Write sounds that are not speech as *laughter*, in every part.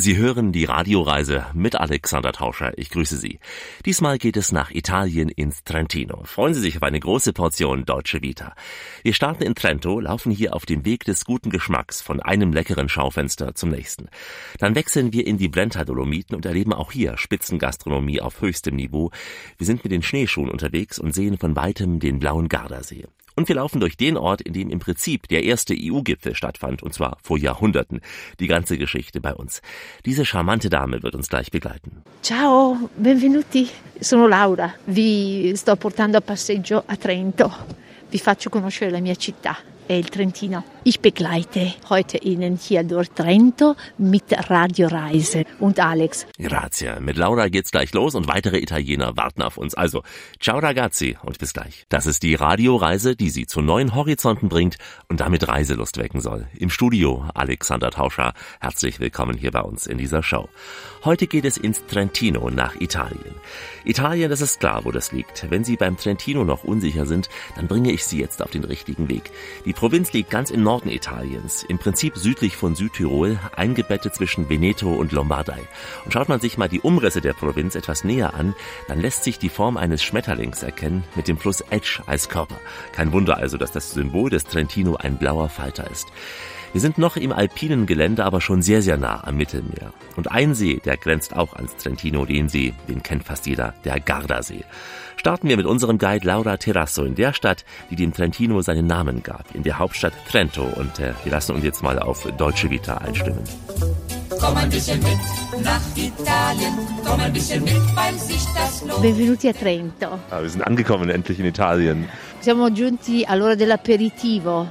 Sie hören die Radioreise mit Alexander Tauscher. Ich grüße Sie. Diesmal geht es nach Italien ins Trentino. Freuen Sie sich auf eine große Portion deutsche Vita. Wir starten in Trento, laufen hier auf dem Weg des guten Geschmacks von einem leckeren Schaufenster zum nächsten. Dann wechseln wir in die Brenta-Dolomiten und erleben auch hier Spitzengastronomie auf höchstem Niveau. Wir sind mit den Schneeschuhen unterwegs und sehen von weitem den blauen Gardasee. Und wir laufen durch den Ort, in dem im Prinzip der erste EU-Gipfel stattfand, und zwar vor Jahrhunderten. Die ganze Geschichte bei uns. Diese charmante Dame wird uns gleich begleiten. Ciao, benvenuti. Sono Laura. Vi sto portando a passeggio a Trento. Vi faccio conoscere la mia città. Il Trentino. Ich begleite heute Ihnen hier durch Trento mit Radioreise und Alex. Grazie. Mit Laura geht's gleich los und weitere Italiener warten auf uns. Also, ciao ragazzi und bis gleich. Das ist die Radioreise, die Sie zu neuen Horizonten bringt und damit Reiselust wecken soll. Im Studio Alexander Tauscher. Herzlich willkommen hier bei uns in dieser Show. Heute geht es ins Trentino nach Italien. Italien, das ist klar, wo das liegt. Wenn Sie beim Trentino noch unsicher sind, dann bringe ich Sie jetzt auf den richtigen Weg. Die Provinz liegt ganz im Norden Italiens, im Prinzip südlich von Südtirol, eingebettet zwischen Veneto und Lombardei. Und schaut man sich mal die Umrisse der Provinz etwas näher an, dann lässt sich die Form eines Schmetterlings erkennen, mit dem Fluss Etsch als Körper. Kein Wunder also, dass das Symbol des Trentino ein blauer Falter ist. Wir sind noch im alpinen Gelände, aber schon sehr, sehr nah am Mittelmeer. Und ein See, der grenzt auch ans Trentino, den See, den kennt fast jeder, der Gardasee. Starten wir mit unserem Guide Laura Terrasso in der Stadt, die dem Trentino seinen Namen gab, in der Hauptstadt Trento. Und äh, wir lassen uns jetzt mal auf Deutsche Vita einstimmen. Komm ein bisschen mit nach Italien, komm ein bisschen mit, weil sich das lohnt. Benvenuti a Trento. Ah, wir sind angekommen endlich in Italien. Siamo giunti all'ora dell'aperitivo.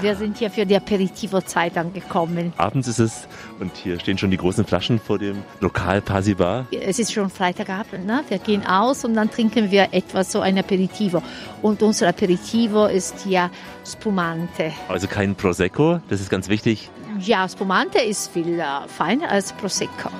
Wir sind hier für die Aperitivo-Zeit angekommen. Abends ist es und hier stehen schon die großen Flaschen vor dem Lokal Pasibar. Es ist schon Freitagabend, ne? wir gehen aus und dann trinken wir etwas, so ein Aperitivo. Und unser Aperitivo ist hier Spumante. Also kein Prosecco, das ist ganz wichtig. Ja, Spumante ist viel äh, feiner als Prosecco.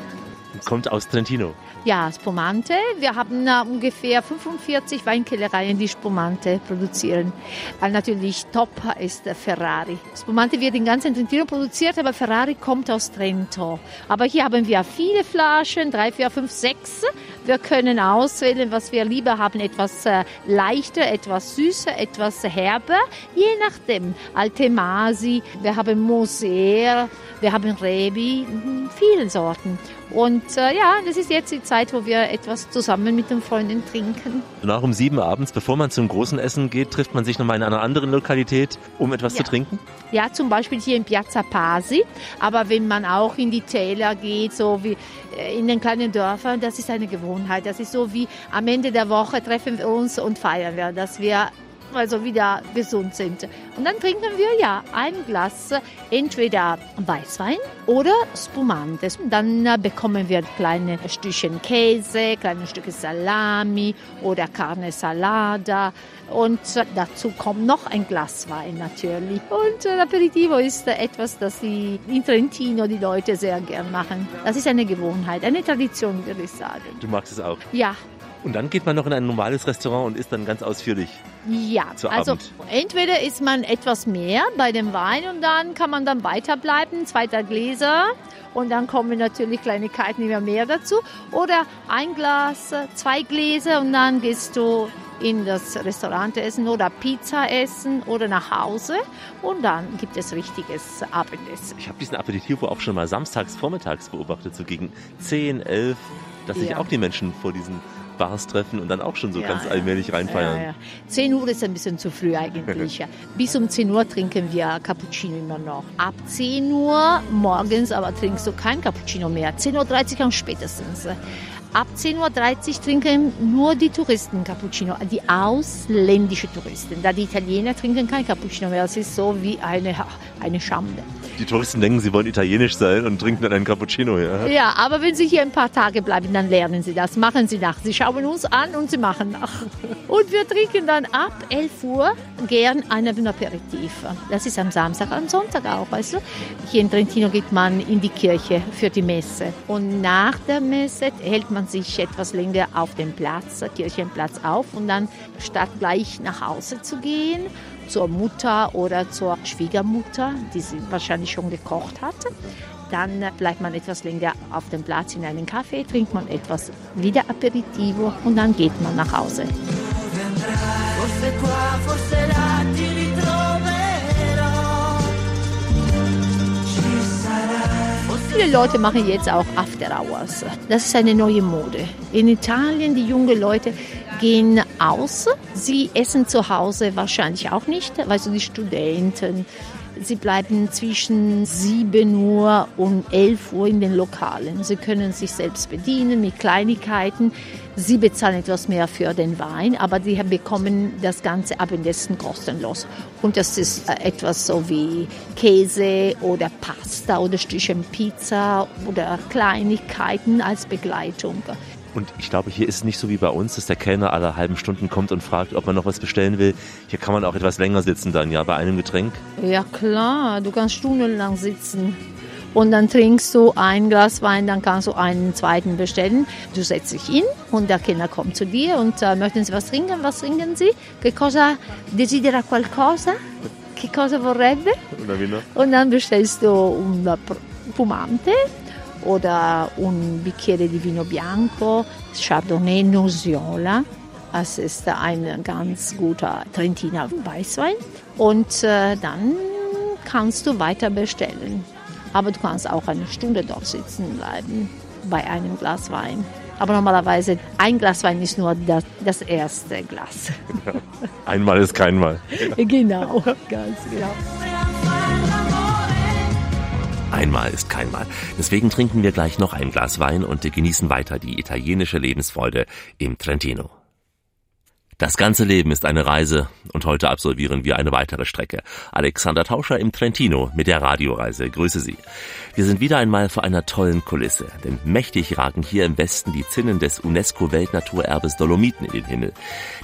Kommt aus Trentino. Ja, Spumante. Wir haben äh, ungefähr 45 Weinkellereien, die Spumante produzieren. Weil natürlich top ist äh, Ferrari. Spumante wird in ganzen Trentino produziert, aber Ferrari kommt aus Trento. Aber hier haben wir viele Flaschen, drei, vier, fünf, sechs. Wir können auswählen, was wir lieber haben. Etwas äh, leichter, etwas süßer, etwas herber. Je nachdem. Alte Masi, wir haben Moser, wir haben Rebi, mhm, viele Sorten. Und äh, ja, das ist jetzt die Zeit, wo wir etwas zusammen mit den Freunden trinken. Nach um sieben abends, bevor man zum großen Essen geht, trifft man sich nochmal in einer anderen Lokalität, um etwas Ja. zu trinken? Ja, zum Beispiel hier in Piazza Pasi. Aber wenn man auch in die Täler geht, so wie äh, in den kleinen Dörfern, das ist eine Gewohnheit. Das ist so wie am Ende der Woche treffen wir uns und feiern wir, dass wir also wieder gesund sind. Und dann trinken wir ja ein Glas entweder Weißwein oder Spumante. Dann äh, bekommen wir kleine Stückchen Käse, kleine Stücke Salami oder Carne Salada. Und äh, dazu kommt noch ein Glas Wein natürlich. Und äh, Aperitivo ist etwas, das die in Trentino die Leute sehr gern machen. Das ist eine Gewohnheit, eine Tradition, würde ich sagen. Du magst es auch. Ja, Und dann geht man noch in ein normales Restaurant und isst dann ganz ausführlich. Ja, also Abend. entweder isst man etwas mehr bei dem Wein und dann kann man dann weiterbleiben, zweiter Gläser und dann kommen natürlich Kleinigkeiten immer mehr dazu oder ein Glas, zwei Gläser und dann gehst du in das Restaurant essen oder Pizza essen oder nach Hause und dann gibt es richtiges Abendessen. Ich habe diesen Aperitivo auch schon mal samstags vormittags beobachtet, so gegen 10, 11, dass sich Ja. auch die Menschen vor diesen Bars treffen und dann auch schon so Ja, ganz ja. allmählich reinfeiern. Ja, ja. 10 Uhr ist ein bisschen zu früh eigentlich. *laughs* Bis um 10 Uhr trinken wir Cappuccino immer noch. Ab 10 Uhr morgens aber trinkst du kein Cappuccino mehr. 10.30 Uhr am spätestens. Ab 10.30 Uhr trinken nur die Touristen Cappuccino, die ausländischen Touristen. Da die Italiener trinken kein Cappuccino mehr. Das ist so wie eine, eine Schande. Die Touristen denken, sie wollen italienisch sein und trinken dann einen Cappuccino. Ja. Ja, aber wenn Sie hier ein paar Tage bleiben, dann lernen Sie das, machen Sie nach. Sie schauen uns an und Sie machen nach. Und wir trinken dann ab 11 Uhr gern einen Aperitif. Das ist am Samstag, am Sonntag auch, weißt du. Hier in Trentino geht man in die Kirche für die Messe. Und nach der Messe hält man sich etwas länger auf dem Platz, Kirchenplatz auf und dann statt gleich nach Hause zu gehen, zur Mutter oder zur Schwiegermutter, die sie wahrscheinlich schon gekocht hat, Dann bleibt man etwas länger auf dem Platz in einem Café, trinkt man etwas wieder Aperitivo und dann geht man nach Hause. Forse qua, forse là, Viele Leute machen jetzt auch After Hours. Das ist eine neue Mode. In Italien, die jungen Leute gehen aus. Sie essen zu Hause wahrscheinlich auch nicht, weil so die Studenten, Sie bleiben zwischen 7 Uhr und 11 Uhr in den Lokalen. Sie können sich selbst bedienen mit Kleinigkeiten. Sie bezahlen etwas mehr für den Wein, aber sie bekommen das ganze Abendessen kostenlos. Und das ist äh, etwas so wie Käse oder Pasta oder Stückchen Pizza oder Kleinigkeiten als Begleitung. Und ich glaube, hier ist es nicht so wie bei uns, dass der Kellner alle halben Stunden kommt und fragt, ob man noch was bestellen will. Hier kann man auch etwas länger sitzen dann, ja, bei einem Getränk. Ja klar, du kannst stundenlang sitzen. Und dann trinkst du ein Glas Wein, dann kannst du einen zweiten bestellen. Du setzt dich hin und der Kellner kommt zu dir und äh, möchten Sie was trinken? Was trinken Sie? Che cosa desidera qualcosa? Che cosa vorrebbe? Und dann bestellst du un Pumante oder un bicchiere di vino bianco, Chardonnay Nosiola. Das ist ein ganz guter Trentiner Weißwein. Und äh, dann kannst du weiter bestellen. Aber du kannst auch eine Stunde dort sitzen bleiben bei einem Glas Wein. Aber normalerweise ein Glas Wein ist nur das, das erste Glas. Ja, einmal ist kein Mal. *laughs* genau, ganz genau. Einmal ist kein Mal. Deswegen trinken wir gleich noch ein Glas Wein und genießen weiter die italienische Lebensfreude im Trentino. Das ganze Leben ist eine Reise und heute absolvieren wir eine weitere Strecke. Alexander Tauscher im Trentino mit der Radioreise. Grüße Sie. Wir sind wieder einmal vor einer tollen Kulisse, denn mächtig ragen hier im Westen die Zinnen des UNESCO-Weltnaturerbes Dolomiten in den Himmel.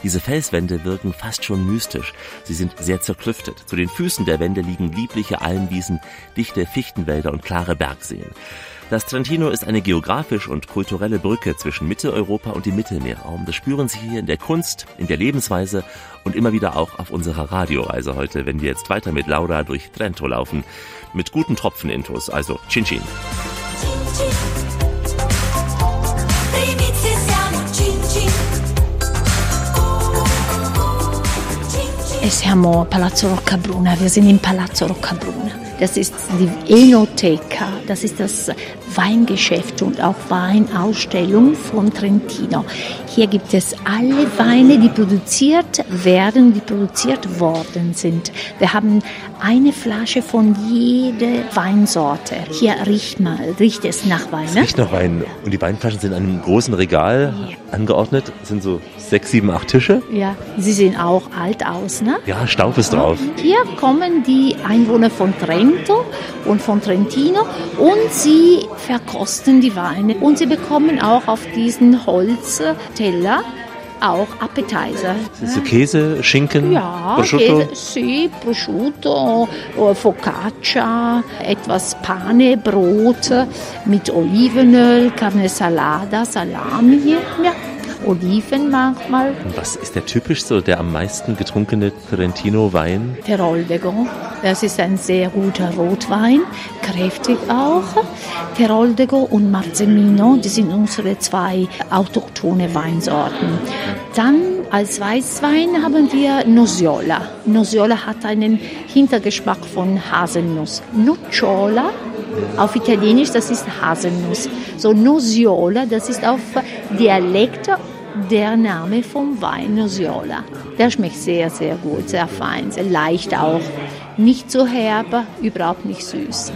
Diese Felswände wirken fast schon mystisch. Sie sind sehr zerklüftet. Zu den Füßen der Wände liegen liebliche Almwiesen, dichte Fichtenwälder und klare Bergseen. Das Trentino ist eine geografisch und kulturelle Brücke zwischen Mitteleuropa und dem Mittelmeerraum. Das spüren Sie hier in der Kunst, in der Lebensweise und immer wieder auch auf unserer Radioreise heute, wenn wir jetzt weiter mit Laura durch Trento laufen. Mit guten Tropfenintos, also Chin Chin. E siamo Palazzo Roccabruna, wir sind in Palazzo Roccabruna. Das ist die Enoteca, das ist das Weingeschäft und auch Weinausstellung von Trentino. Hier gibt es alle Weine, die produziert werden, die produziert worden sind. Wir haben eine Flasche von jeder Weinsorte. Hier riecht mal, riecht es nach Wein. Es riecht nach Wein. Und die Weinflaschen sind in einem großen Regal ja. angeordnet. Sind so sechs, sieben, acht Tische. Ja, sie sehen auch alt aus, ne? Ja, Staub ist drauf. Hier kommen die Einwohner von Trento und von Trentino und sie verkosten die Weine. Und sie bekommen auch auf diesen Holzteller auch Appetizer. So Käse, Schinken, ja, Prosciutto? Käse, sì, Prosciutto, oh, Focaccia, etwas Pane, Brot mit Olivenöl, Carne Salada, Salami. Ja, Oliven manchmal. Und was ist der typischste, der am meisten getrunkene Trentino-Wein? Teroldego. Das ist ein sehr guter Rotwein, kräftig auch. Teroldego und Marzemino, die sind unsere zwei autochthone Weinsorten. Dann als Weißwein haben wir Nosiola. Nosiola hat einen Hintergeschmack von Haselnuss. Nocciola auf Italienisch, das ist Haselnuss. So Nosiola, das ist auf Dialekt der Name vom Wein Nosiola. Der schmeckt sehr, sehr gut, sehr fein, sehr leicht auch. Nicht so herb, überhaupt nicht süß.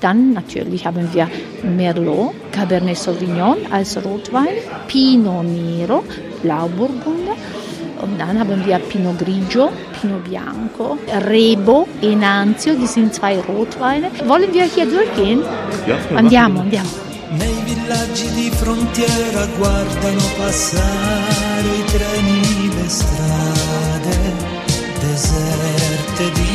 Dann natürlich haben wir Merlot, Cabernet Sauvignon als Rotwein, Pinot Nero, Blauburgunder. Und dann haben wir Pinot Grigio, Pinot Bianco, Rebo, Enanzio, die sind zwei Rotweine. Wollen wir hier durchgehen? Ja, andiamo, andiamo. Nei villaggi di frontiera guardano passare i treni, le strade deserte di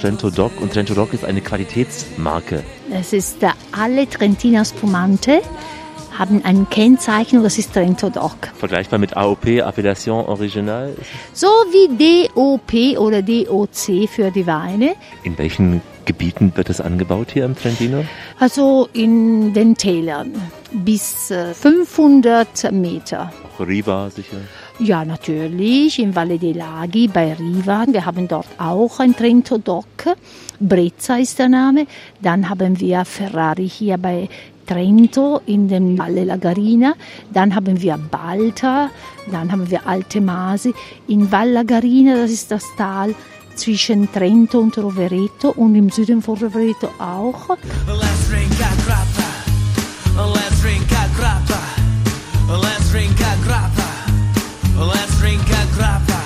Trento Doc und Trento Doc ist eine Qualitätsmarke. Es ist der alle Trentiner Spumante haben ein Kennzeichen das ist Trento Doc. Vergleichbar mit AOP, Appellation Original? So wie DOP oder DOC für die Weine. In welchen Gebieten wird es angebaut hier im Trentino? Also in den Tälern bis 500 Meter. Auch Riva sicher? Ja, natürlich, in Valle dei Laghi bei Riva. Wir haben dort auch ein Trento Doc. Brezza ist der Name. Dann haben wir Ferrari hier bei Trento in den Valle Lagarina. Dann haben wir Balta. Dann haben wir Alte Masi. In Valle Lagarina, das ist das Tal zwischen Trento und Rovereto und im Süden von Rovereto auch. Let's drink a grappa. Let's drink a grappa. Let's drink a grappa. Let's drink a grappa.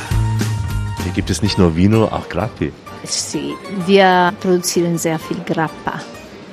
Hier gibt es nicht nur Vino, auch Grappi. Sie, wir produzieren sehr viel Grappa.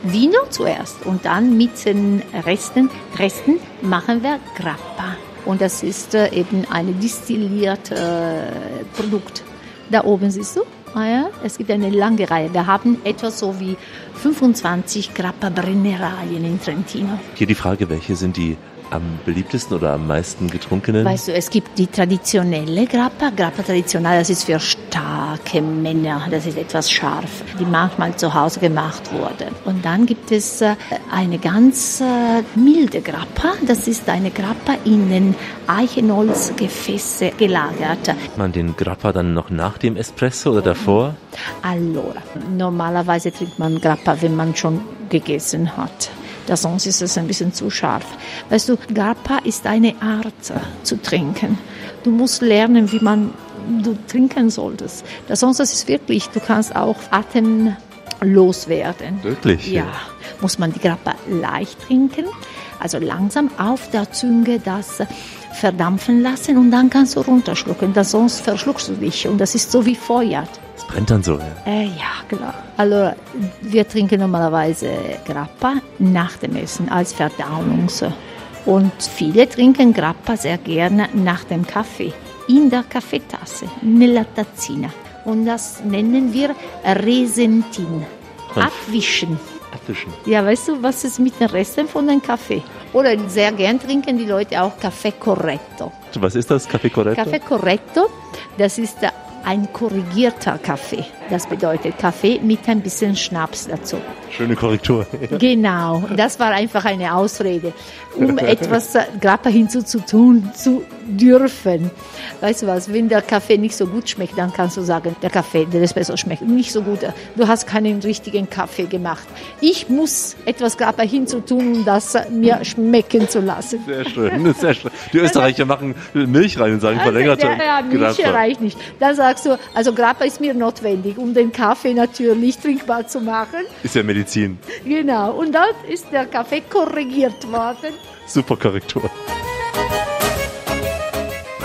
Vino zuerst und dann mit den Resten, Resten machen wir Grappa. Und das ist äh, eben ein distilliertes äh, Produkt. Da oben siehst du, ah ja, es gibt eine lange Reihe. Wir haben etwa so wie 25 Grappa-Brennereien in Trentino. Hier die Frage, welche sind die am beliebtesten oder am meisten getrunkenen? Weißt du, es gibt die traditionelle Grappa. Grappa traditionell, das ist für starke Männer. Das ist etwas scharf, die manchmal zu Hause gemacht wurde. Und dann gibt es äh, eine ganz äh, milde Grappa. Das ist eine Grappa in den Eichenholzgefäße gelagert. man den Grappa dann noch nach dem Espresso oder davor? Allora, normalerweise trinkt man Grappa, wenn man schon gegessen hat. Da sonst ist es ein bisschen zu scharf. Weißt du, Grappa ist eine Art zu trinken. Du musst lernen, wie man du trinken solltest. Da sonst ist es wirklich, du kannst auch atemlos werden. Wirklich? Ja, muss man die Grappa leicht trinken, also langsam auf der Zunge das verdampfen lassen und dann kannst du runterschlucken, da sonst verschluckst du dich und das ist so wie Feuer. Brennt dann so. Ja. Äh, ja, klar. Also wir trinken normalerweise Grappa nach dem Essen als Verdauungs. Und viele trinken Grappa sehr gerne nach dem Kaffee, in der Kaffeetasse, nella tazzina. Und das nennen wir Resentin. Abwischen. Abwischen. Ja, weißt du, was ist mit den Resten von dem Kaffee? Oder sehr gern trinken die Leute auch Kaffee Corretto. Was ist das, Café Corretto? Kaffee Corretto, das ist ein korrigierter Kaffee. Das bedeutet Kaffee mit ein bisschen Schnaps dazu. Schöne Korrektur. *laughs* Genau, das war einfach eine Ausrede, um *laughs* etwas Grappa hinzuzutun zu dürfen. Weißt du was, wenn der Kaffee nicht so gut schmeckt, dann kannst du sagen, der Kaffee, der Espresso schmeckt nicht so gut. Du hast keinen richtigen Kaffee gemacht. Ich muss etwas Grappa hinzutun, um das mir schmecken zu lassen. Sehr schön, sehr schön. Die Österreicher machen Milch rein und sagen verlängerte Also, ja, ja, Milch reicht nicht. Dann sagst du, also Grappa ist mir notwendig, um den Kaffee natürlich trinkbar zu machen. Ist ja Medizin. Genau. Und dann ist der Kaffee korrigiert worden. Super Korrektur.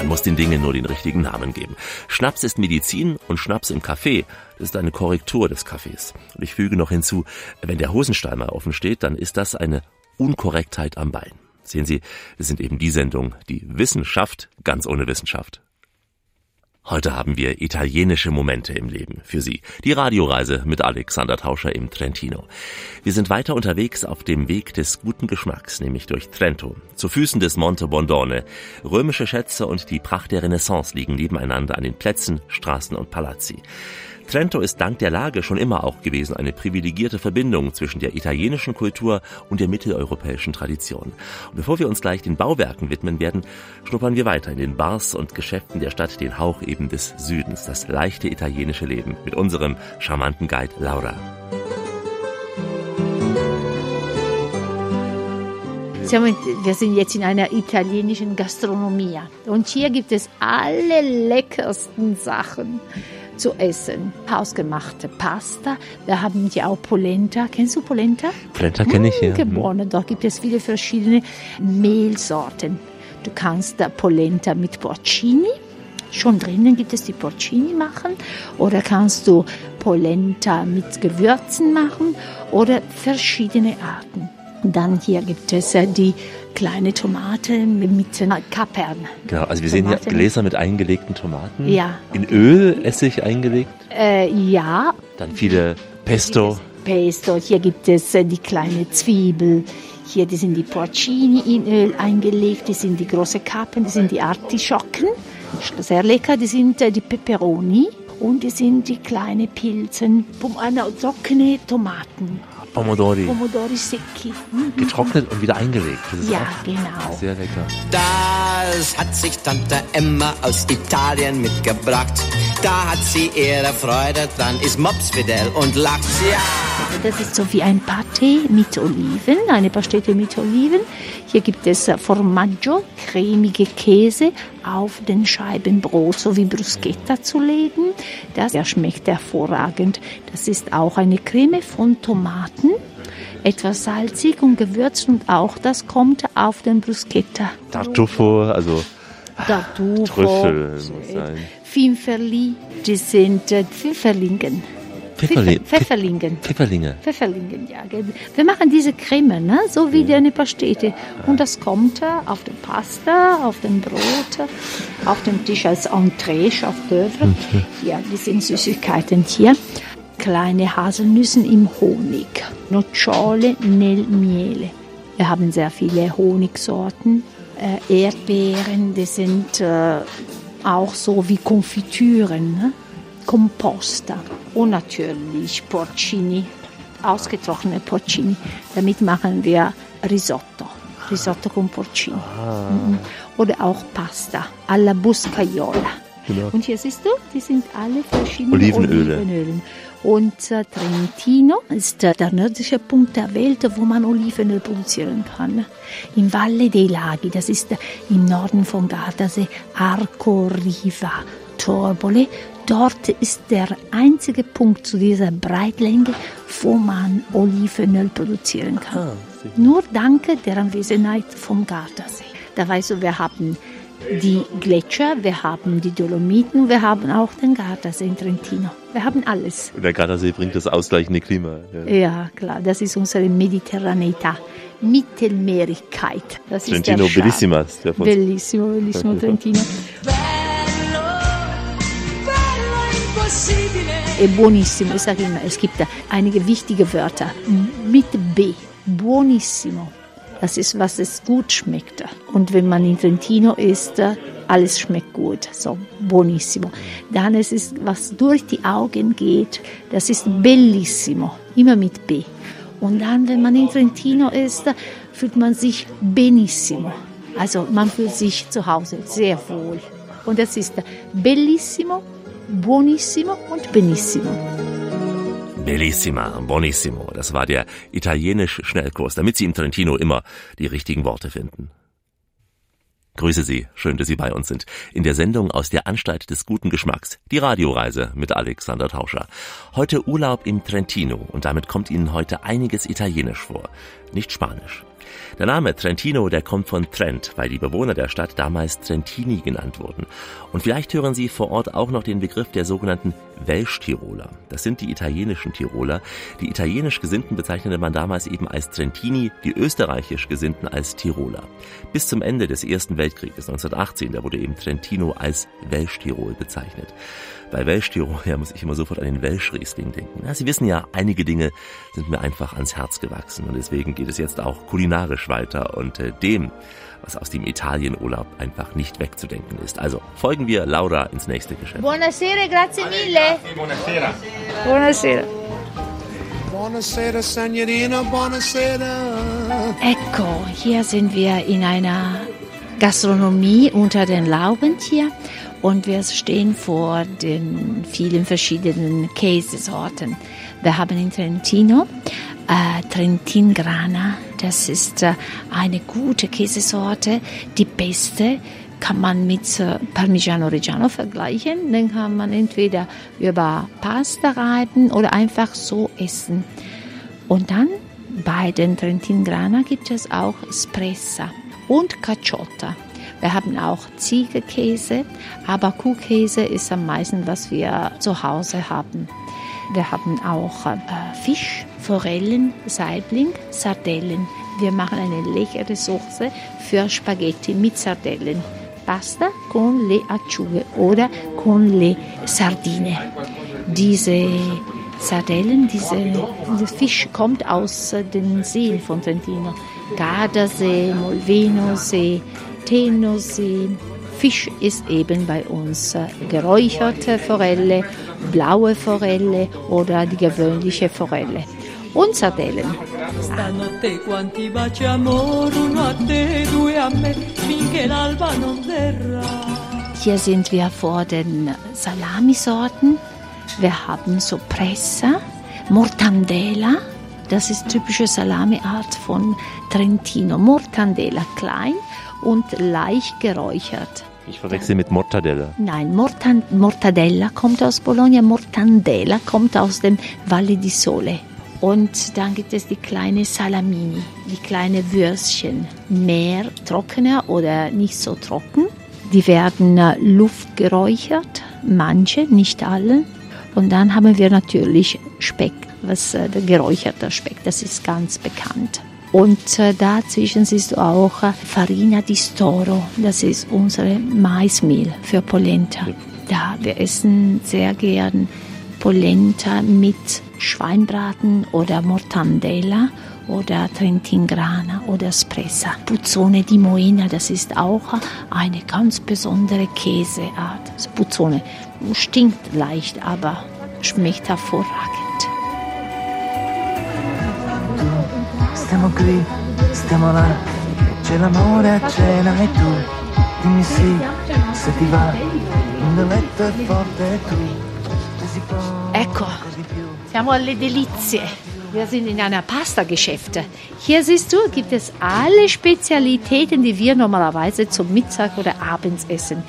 Man muss den Dingen nur den richtigen Namen geben. Schnaps ist Medizin und Schnaps im Kaffee, das ist eine Korrektur des Kaffees. Und ich füge noch hinzu, wenn der Hosensteimer offen steht, dann ist das eine Unkorrektheit am Bein. Sehen Sie, wir sind eben die Sendung, die Wissenschaft ganz ohne Wissenschaft. Heute haben wir italienische Momente im Leben für Sie. Die Radioreise mit Alexander Tauscher im Trentino. Wir sind weiter unterwegs auf dem Weg des guten Geschmacks, nämlich durch Trento. Zu Füßen des Monte Bondone. Römische Schätze und die Pracht der Renaissance liegen nebeneinander an den Plätzen, Straßen und Palazzi. Trento ist dank der Lage schon immer auch gewesen eine privilegierte Verbindung zwischen der italienischen Kultur und der mitteleuropäischen Tradition. Und bevor wir uns gleich den Bauwerken widmen werden, schnuppern wir weiter in den Bars und Geschäften der Stadt den Hauch eben des Südens, das leichte italienische Leben mit unserem charmanten Guide Laura. Wir sind jetzt in einer italienischen Gastronomie und hier gibt es alle leckersten Sachen zu essen. Hausgemachte Pasta, wir haben hier auch Polenta. Kennst du Polenta? Polenta kenne ich ja. Geboren. Dort gibt es viele verschiedene Mehlsorten. Du kannst da Polenta mit Porcini, schon drinnen gibt es die Porcini machen, oder kannst du Polenta mit Gewürzen machen oder verschiedene Arten. Dann hier gibt es äh, die kleine Tomaten mit äh, Kapern. Genau, also wir sehen hier Tomaten. Gläser mit eingelegten Tomaten. Ja. In Öl, Essig eingelegt. Äh, ja, Dann viele Pesto. Pesto, hier gibt es äh, die kleine Zwiebel, hier die sind die Porcini in Öl eingelegt, die sind die große Kapern, die sind die Artischocken, sehr lecker, die sind äh, die Peperoni Und das sind die kleinen Pilzen, eine trockene Tomaten, Pomodori. Pomodori secchi. Mhm. Getrocknet und wieder eingelegt. Das ist Ja, genau. sehr lecker. Das hat sich Tante Emma aus Italien mitgebracht. Da hat sie ihre Freude dran, ist Mops fidel und lacht. Ja. Das ist so wie ein Pâté mit Oliven, eine Pastete mit Oliven. Hier gibt es Formaggio, cremige Käse auf den Scheiben Brot, so wie Bruschetta zu legen. Das schmeckt hervorragend. Das ist auch eine Creme von Tomaten, etwas salzig und gewürzt und auch das kommt auf den Bruschetta. Tartufo, also Tartufo, Trüffel muss sein. Finferli, die sind äh, Pfifferlingen. Pfifferli- Pfeffer- Pfefferlingen. Pfifferlinge. Pfefferlingen, ja. Wir machen diese Creme, ne? so wie eine Pastete. Und das kommt auf den Pasta, auf den Brot, auf den Tisch als Entree, Chef d'oeuvre. Ja, die sind Süßigkeiten hier. Kleine Haselnüsse im Honig, Nocciole nel miele. Wir haben sehr viele Honigsorten. Äh, Erdbeeren, die sind äh, auch so wie Konfitüren. Ne? Composta und natürlich Porcini, ausgetrocknete Porcini. Damit machen wir Risotto, Risotto con Porcini. Mhm. Oder auch Pasta alla Buscaiola. Genau. Und hier siehst du, die sind alle verschiedene Olivenöle. Olivenölen. Und äh, Trentino ist äh, der nördliche Punkt der Welt, wo man Olivenöl produzieren kann. Im Valle dei Laghi, das ist äh, im Norden von Gardasee, Arco Riva, Torbole. Dort ist der einzige Punkt zu dieser Breitlänge, wo man Olivenöl produzieren kann. Nur dank der Anwesenheit vom Gardasee. Da weißt du, wir haben die Gletscher, wir haben die Dolomiten, wir haben auch den Gardasee in Trentino. Wir haben alles. Und der Gardasee bringt das ausgleichende Klima. Ja. Ja, klar, das ist unsere Mediterraneità, Mittelmeerigkeit. Das Trentino ist der Charme. Bellissimas. Der Bellissimo, bellissimo *laughs* Trentino. È buonissimo, ich sage immer, es gibt einige wichtige Wörter mit B. Buonissimo. Das ist, was es gut schmeckt. Und wenn man in Trentino isst, alles schmeckt gut. So, buonissimo. Dann es ist, was durch die Augen geht, das ist bellissimo. Immer mit B. Und dann, wenn man in Trentino ist, fühlt man sich benissimo. Also man fühlt sich zu Hause sehr wohl. Und das ist bellissimo, buonissimo und benissimo. Bellissima, Bonissimo. Das war der italienische Schnellkurs, damit Sie im Trentino immer die richtigen Worte finden. Grüße Sie, schön, dass Sie bei uns sind. In der Sendung aus der Anstalt des guten Geschmacks, die Radioreise mit Alexander Tauscher. Heute Urlaub im Trentino und damit kommt Ihnen heute einiges Italienisch vor, nicht Spanisch. Der Name Trentino, der kommt von Trent, weil die Bewohner der Stadt damals Trentini genannt wurden. Und vielleicht hören Sie vor Ort auch noch den Begriff der sogenannten Welsch-Tiroler. Das sind die italienischen Tiroler. Die italienisch Gesinnten bezeichnete man damals eben als Trentini, die österreichisch Gesinnten als Tiroler. Bis zum Ende des Ersten Weltkrieges 1918, da wurde eben Trentino als Welsch-Tirol bezeichnet. Bei Welsch-Tirol ja, muss ich immer sofort an den Welsch-Riesling denken. Ja, Sie wissen ja, einige Dinge sind mir einfach ans Herz gewachsen und deswegen geht es jetzt auch kulinarisch weiter und äh, dem, was aus dem Italienurlaub einfach nicht wegzudenken ist. Also folgen wir Laura ins nächste Geschäft. Buonasera, grazie mille. Buonasera. Buonasera. Buonasera, Signorina, buonasera. Ecco, hier sind wir in einer Gastronomie unter den Lauben hier und wir stehen vor den vielen verschiedenen Käsesorten. Wir haben in Trentino äh, Trentin Grana, das ist äh, eine gute Käsesorte, die beste kann man mit äh, Parmigiano Reggiano vergleichen. Den kann man entweder über Pasta reiben oder einfach so essen. Und dann bei den Trentin Grana gibt es auch Espressa und Caciotta. Wir haben auch Ziegekäse, aber Kuhkäse ist am meisten, was wir zu Hause haben. Wir haben auch äh, Fisch, Forellen, Saibling, Sardellen. Wir machen eine leckere Soße für Spaghetti mit Sardellen. Pasta con le acciughe oder con le sardine. Diese Sardellen, diese, dieser Fisch kommt aus äh, den Seen von Trentino. Gardasee, Molvenosee, Tenosee. Fisch ist eben bei uns äh, geräucherte Forelle blaue Forelle oder die gewöhnliche Forelle. Und Sardellen. Hier sind wir vor den Salamisorten. Wir haben Soppressa, Mortandela, das ist typische Salamiart von Trentino. Mortandela klein und leicht geräuchert. Ich verwechsel mit Mortadella. Nein, Mortan Mortadella kommt aus Bologna, Mortandela kommt aus dem Valle di Sole. Und dann gibt es die kleine Salamini, die kleine Würstchen. Mehr trockener oder nicht so trocken. Die werden äh, luftgeräuchert, manche, nicht alle. Und dann haben wir natürlich Speck, was äh, der geräucherte Speck, das ist ganz bekannt. Und äh, dazwischen siehst du auch äh, Farina di Storo, das ist unsere Maismehl für Polenta. Da wir essen sehr gern Polenta mit Schweinbraten oder Mortandella oder Trentingrana oder Spressa. Puzzone di Moena, das ist auch eine ganz besondere Käseart. Puzzone stinkt leicht, aber schmeckt hervorragend. Stiamo qui, stiamo là, c'è l'amore a cena e tu dimmi sì, se ti va, mio letto è forte e tu Ecco, siamo alle Delizie. Wir sind in einer Pasta-Geschäfte. Hier siehst du, gibt es alle Spezialitäten, die wir normalerweise zum Mittag oder abends essen.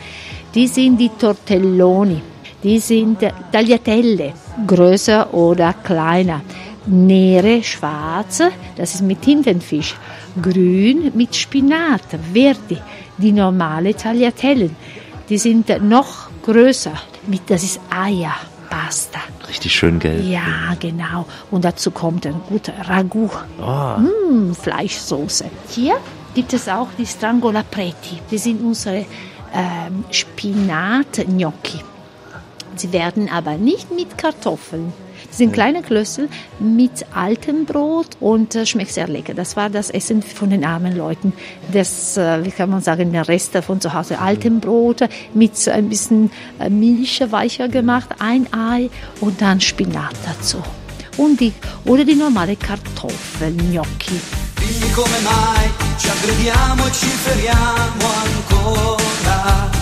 Die sind die Tortelloni, die sind Tagliatelle, größer oder kleiner. Nere, schwarze, das ist mit Tintenfisch. Grün mit Spinat, Verdi, die normale Tagliatellen. Die sind noch größer, mit, das ist Eier, Pasta. Richtig schön gelb. Ja, genau. Und dazu kommt ein guter Ragout. Mm, Fleischsoße. Hier gibt es auch die Strangola Preti. Die sind unsere ähm, Spinat-Gnocchi. Sie werden aber nicht mit Kartoffeln. Sie sind kleine Klössel mit altem Brot und äh, schmeckt sehr lecker. Das war das Essen von den armen Leuten. Das, äh, wie kann man sagen, der Rest von zu Hause. Altem Brot mit so ein bisschen äh, Milch weicher gemacht, ein Ei und dann Spinat dazu. Und die, oder die normale Kartoffelgnocchi. Dimmi come mai ci aggrediamo e ci feriamo ancora.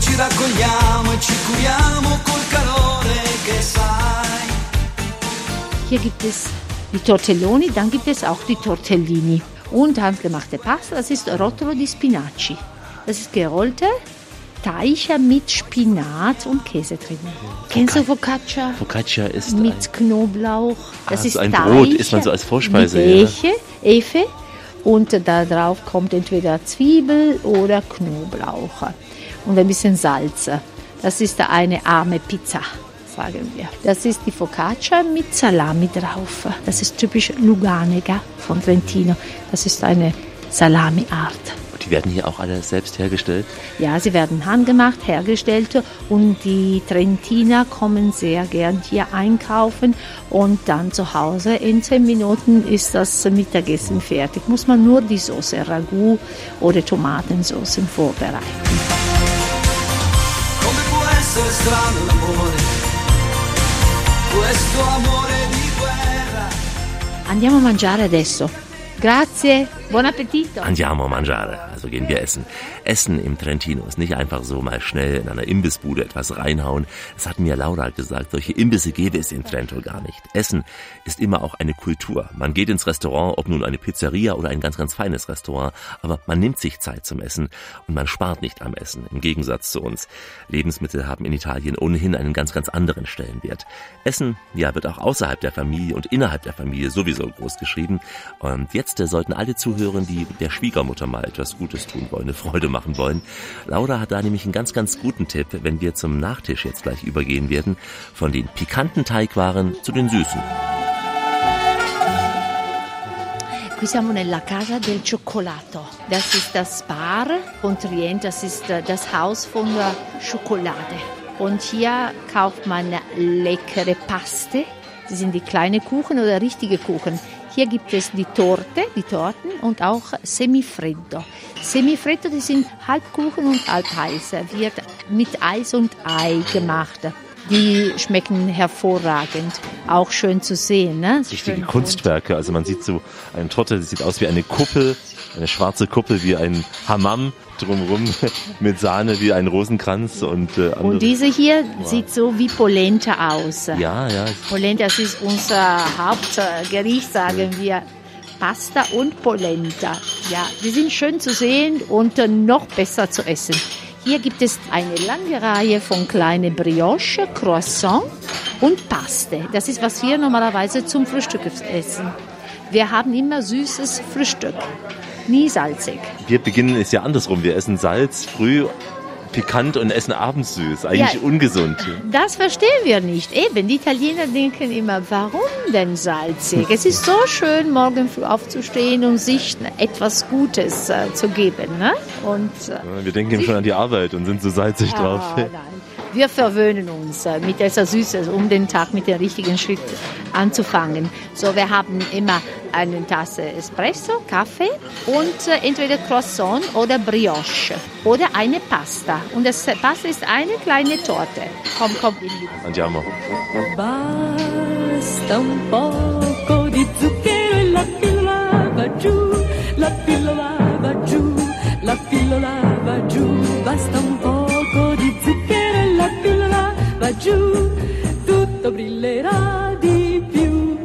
Poi ci raccogliamo e ci curiamo col calore che sai. Hier gibt es die Tortelloni, dann gibt es auch die Tortellini. Und handgemachte Pasta, das ist Rotolo di Spinaci. Das ist gerollte Teicher mit Spinat und Käse drin. Kennst du Focaccia? Focaccia ist ein, Mit Knoblauch. Das Ah, ist so ein Brot Teicher isst man so als Vorspeise, Mit ja. Efe. Und da drauf kommt entweder Zwiebel oder Knoblauch. Und ein bisschen Salz. Das ist eine arme Pizza, sagen wir. Das ist die Focaccia mit Salami drauf. Das ist typisch Luganega von Trentino. Das ist eine Salamiart. die werden hier auch alle selbst hergestellt. Ja, sie werden handgemacht, hergestellt und die Trentiner kommen sehr gern hier einkaufen und dann zu Hause in 10 Minuten ist das Mittagessen fertig. Muss man nur die Soße Ragout oder Tomatensauce vorbereiten. Essere strano l'amore? Questo amore di guerra. Andiamo a mangiare adesso. Grazie, buon appetito. Andiamo a mangiare, also gehen wir essen. Essen im Trentino ist nicht einfach so mal schnell in einer Imbissbude etwas reinhauen. Das hat mir Laura gesagt, solche Imbisse gäbe es in Trento gar nicht. Essen ist immer auch eine Kultur. Man geht ins Restaurant, ob nun eine Pizzeria oder ein ganz, ganz feines Restaurant, aber man nimmt sich Zeit zum Essen und man spart nicht am Essen, im Gegensatz zu uns. Lebensmittel haben in Italien ohnehin einen ganz, ganz anderen Stellenwert. Essen, ja, wird auch außerhalb der Familie und innerhalb der Familie sowieso groß geschrieben. Und jetzt äh, sollten alle zuhören, die der Schwiegermutter mal etwas Gutes tun wollen, eine Freude machen wollen. Laura hat da nämlich einen ganz, ganz guten Tipp, wenn wir zum Nachtisch jetzt gleich übergehen werden. Von den pikanten Teigwaren zu den süßen. Qui siamo nella casa del cioccolato. Das ist das Bar von Trient, das ist äh, das Haus von der Schokolade. Und hier kauft man leckere Paste. Das sind die kleinen Kuchen oder richtige Kuchen. Hier gibt es die Torte, die Torten und auch Semifreddo. Semifreddo, die sind halb Kuchen und halb heiß. Wird mit Eis und Ei gemacht. Die schmecken hervorragend. Auch schön zu sehen. Ne? Richtige Kunstwerke. Also man sieht so eine Torte, die sieht aus wie eine Kuppel, eine schwarze Kuppel wie ein Hammam drumherum *laughs* mit Sahne wie ein Rosenkranz und äh, andere. Und diese hier sieht so wie Polenta aus. ja, ja, Polenta, das ist unser Hauptgericht, sagen wir. Pasta und Polenta. Ja, die sind schön zu sehen und äh, noch besser zu essen. Hier gibt es eine lange Reihe von kleinen Brioche, Croissant und Paste. Das ist, was wir normalerweise zum Frühstück essen. Wir haben immer süßes Frühstück, nie salzig. wir beginnen es ja andersrum. Wir essen Salz früh pikant und essen abends süß. Eigentlich Ja. ungesund. Das verstehen wir nicht. Eben, die Italiener denken immer, warum denn salzig? Es ist so schön, morgen früh aufzustehen und sich etwas Gutes äh, zu geben. Ne? Und äh, Ja, Wir denken eben schon an die Arbeit und sind so salzig drauf. Ah, nein. Wir verwöhnen uns äh, mit dieser Süße, um den Tag mit dem richtigen Schritt anzufangen. So, wir haben immer eine Tasse Espresso, Kaffee und äh, entweder Croissant oder Brioche oder eine Pasta. Und das Pasta ist eine kleine Torte. Komm, komm. Andiamo. Basta un poco di zucchero e la pillola va giù, la pillola va giù, la pillola va giù. Basta un pillola va giù, tutto brillerà di più.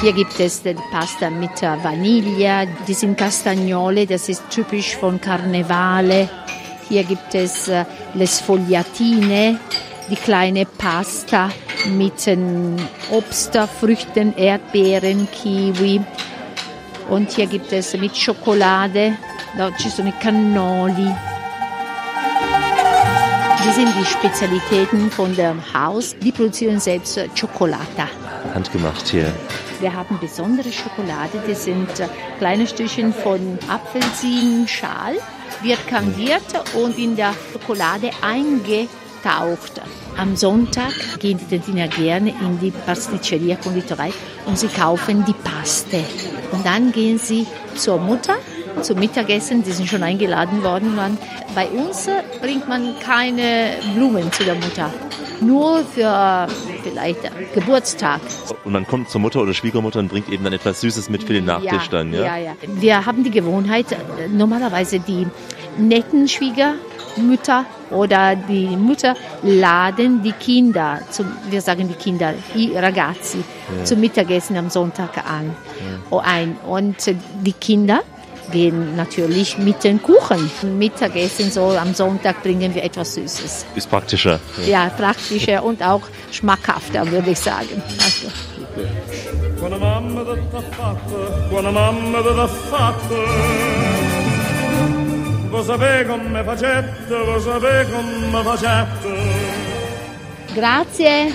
Hier gibt es die Pasta mit Vanille, die sind Castagnole, das ist typisch von Karnevale. Hier gibt es äh, Sfogliatine, die kleine Pasta mit Obst, Früchten, Erdbeeren, Kiwi. Und hier gibt es mit Schokolade, da ci sono cannoli. Die sind die Spezialitäten von dem Haus. Die produzieren selbst äh, Chocolata. Handgemacht hier. Wir haben besondere Schokolade, das sind äh, kleine Stückchen von Apfelsinenschal, wird kandiert und in der Schokolade eingetaucht. Am Sonntag gehen die Italiener gerne in die Pasticceria Konditorei und sie kaufen die Paste. Und dann gehen sie zur Mutter zum Mittagessen, die sind schon eingeladen worden. waren. Bei uns bringt man keine Blumen zu der Mutter, nur für vielleicht Geburtstag. Und man kommt zur Mutter oder Schwiegermutter und bringt eben dann etwas Süßes mit für den Nachtisch dann, ja? ja, ja. Wir haben die Gewohnheit, normalerweise die netten Schwiegermütter oder die Mütter laden die Kinder, zum, wir sagen die Kinder, die Ragazzi, zum Mittagessen am Sonntag an, oh, ein. Und die Kinder gehen natürlich mit den Kuchen. Mittagessen so am Sonntag bringen wir etwas Süßes. Ist praktischer. Ja, praktischer und auch schmackhafter, würde ich sagen. Also, Buona mamma buona mamma come facette, come facette. grazie,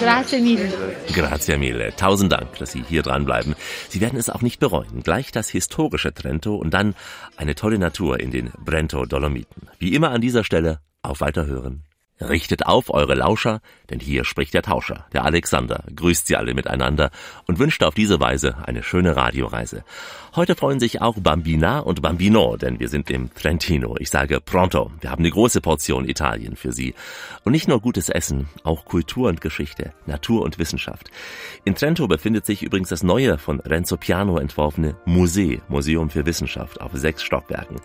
grazie mille. Grazie mille. Tausend Dank, dass Sie hier dranbleiben. Sie werden es auch nicht bereuen. Gleich das historische Trento und dann eine tolle Natur in den Brento Dolomiten. Wie immer an dieser Stelle auf Weiterhören. Richtet auf eure Lauscher, denn hier spricht der Tauscher, der Alexander, grüßt sie alle miteinander und wünscht auf diese Weise eine schöne Radioreise. Heute freuen sich auch Bambina und Bambino, denn wir sind im Trentino. Ich sage pronto. Wir haben eine große Portion Italien für Sie. Und nicht nur gutes Essen, auch Kultur und Geschichte, Natur und Wissenschaft. In Trento befindet sich übrigens das neue von Renzo Piano entworfene Musee, Museum für Wissenschaft, auf sechs Stockwerken.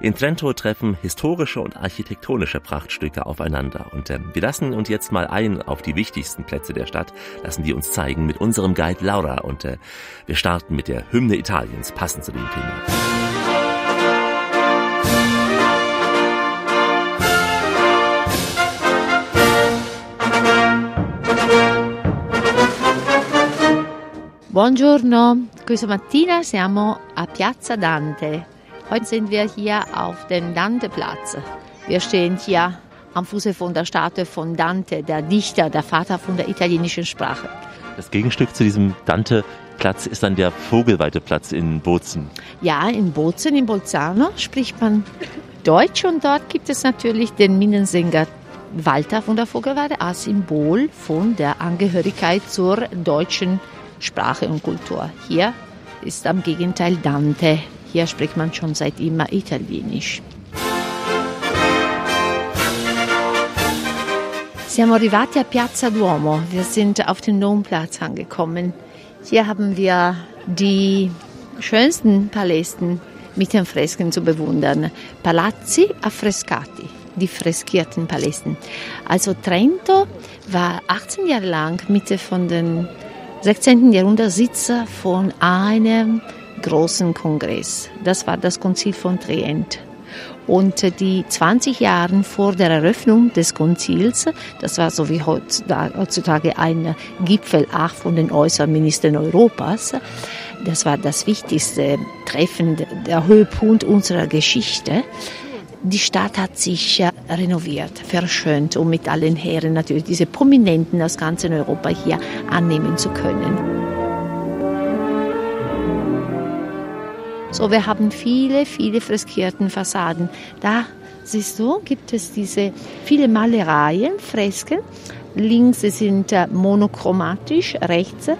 In Trento treffen historische und architektonische Prachtstücke aufeinander. Und äh, wir lassen uns jetzt mal ein auf die wichtigsten Plätze der Stadt, lassen die uns zeigen mit unserem Guide Laura. Und äh, wir starten mit der Hymne Italiens, passend zu dem Thema. Buongiorno, questa mattina siamo a Piazza Dante. Heute sind wir hier auf dem Danteplatz. Wir stehen hier am Fuße von der Statue von Dante, der Dichter, der Vater von der italienischen Sprache. Das Gegenstück zu diesem Dante-Platz ist dann der Vogelweideplatz in Bozen. Ja, in Bozen, in Bolzano spricht man Deutsch und dort gibt es natürlich den Minnesänger Walter von der Vogelweide als Symbol von der Angehörigkeit zur deutschen Sprache und Kultur. Hier ist am Gegenteil Dante. Hier spricht man schon seit immer Italienisch. Siamo arrivati a Piazza Duomo. Wir sind auf den Domplatz angekommen. Hier haben wir die schönsten Palästen mit den Fresken zu bewundern. Palazzi affrescati, die freskierten Palästen. Also Trento war 18 Jahre lang Mitte von den 16. Jahrhundert Sitz von einem großen Kongress. Das war das Konzil von Trient. Und die 20 Jahre vor der Eröffnung des Konzils, das war so wie heutzutage ein Gipfel auch von den Äußerministern Europas, das war das wichtigste Treffen, der Höhepunkt unserer Geschichte. Die Stadt hat sich renoviert, verschönt, um mit allen Herren natürlich diese Prominenten aus ganz Europa hier annehmen zu können. So, wir haben viele, viele freskierten Fassaden. Da siehst du, gibt es diese viele Malereien, Fresken. Links sind äh, monochromatisch, rechts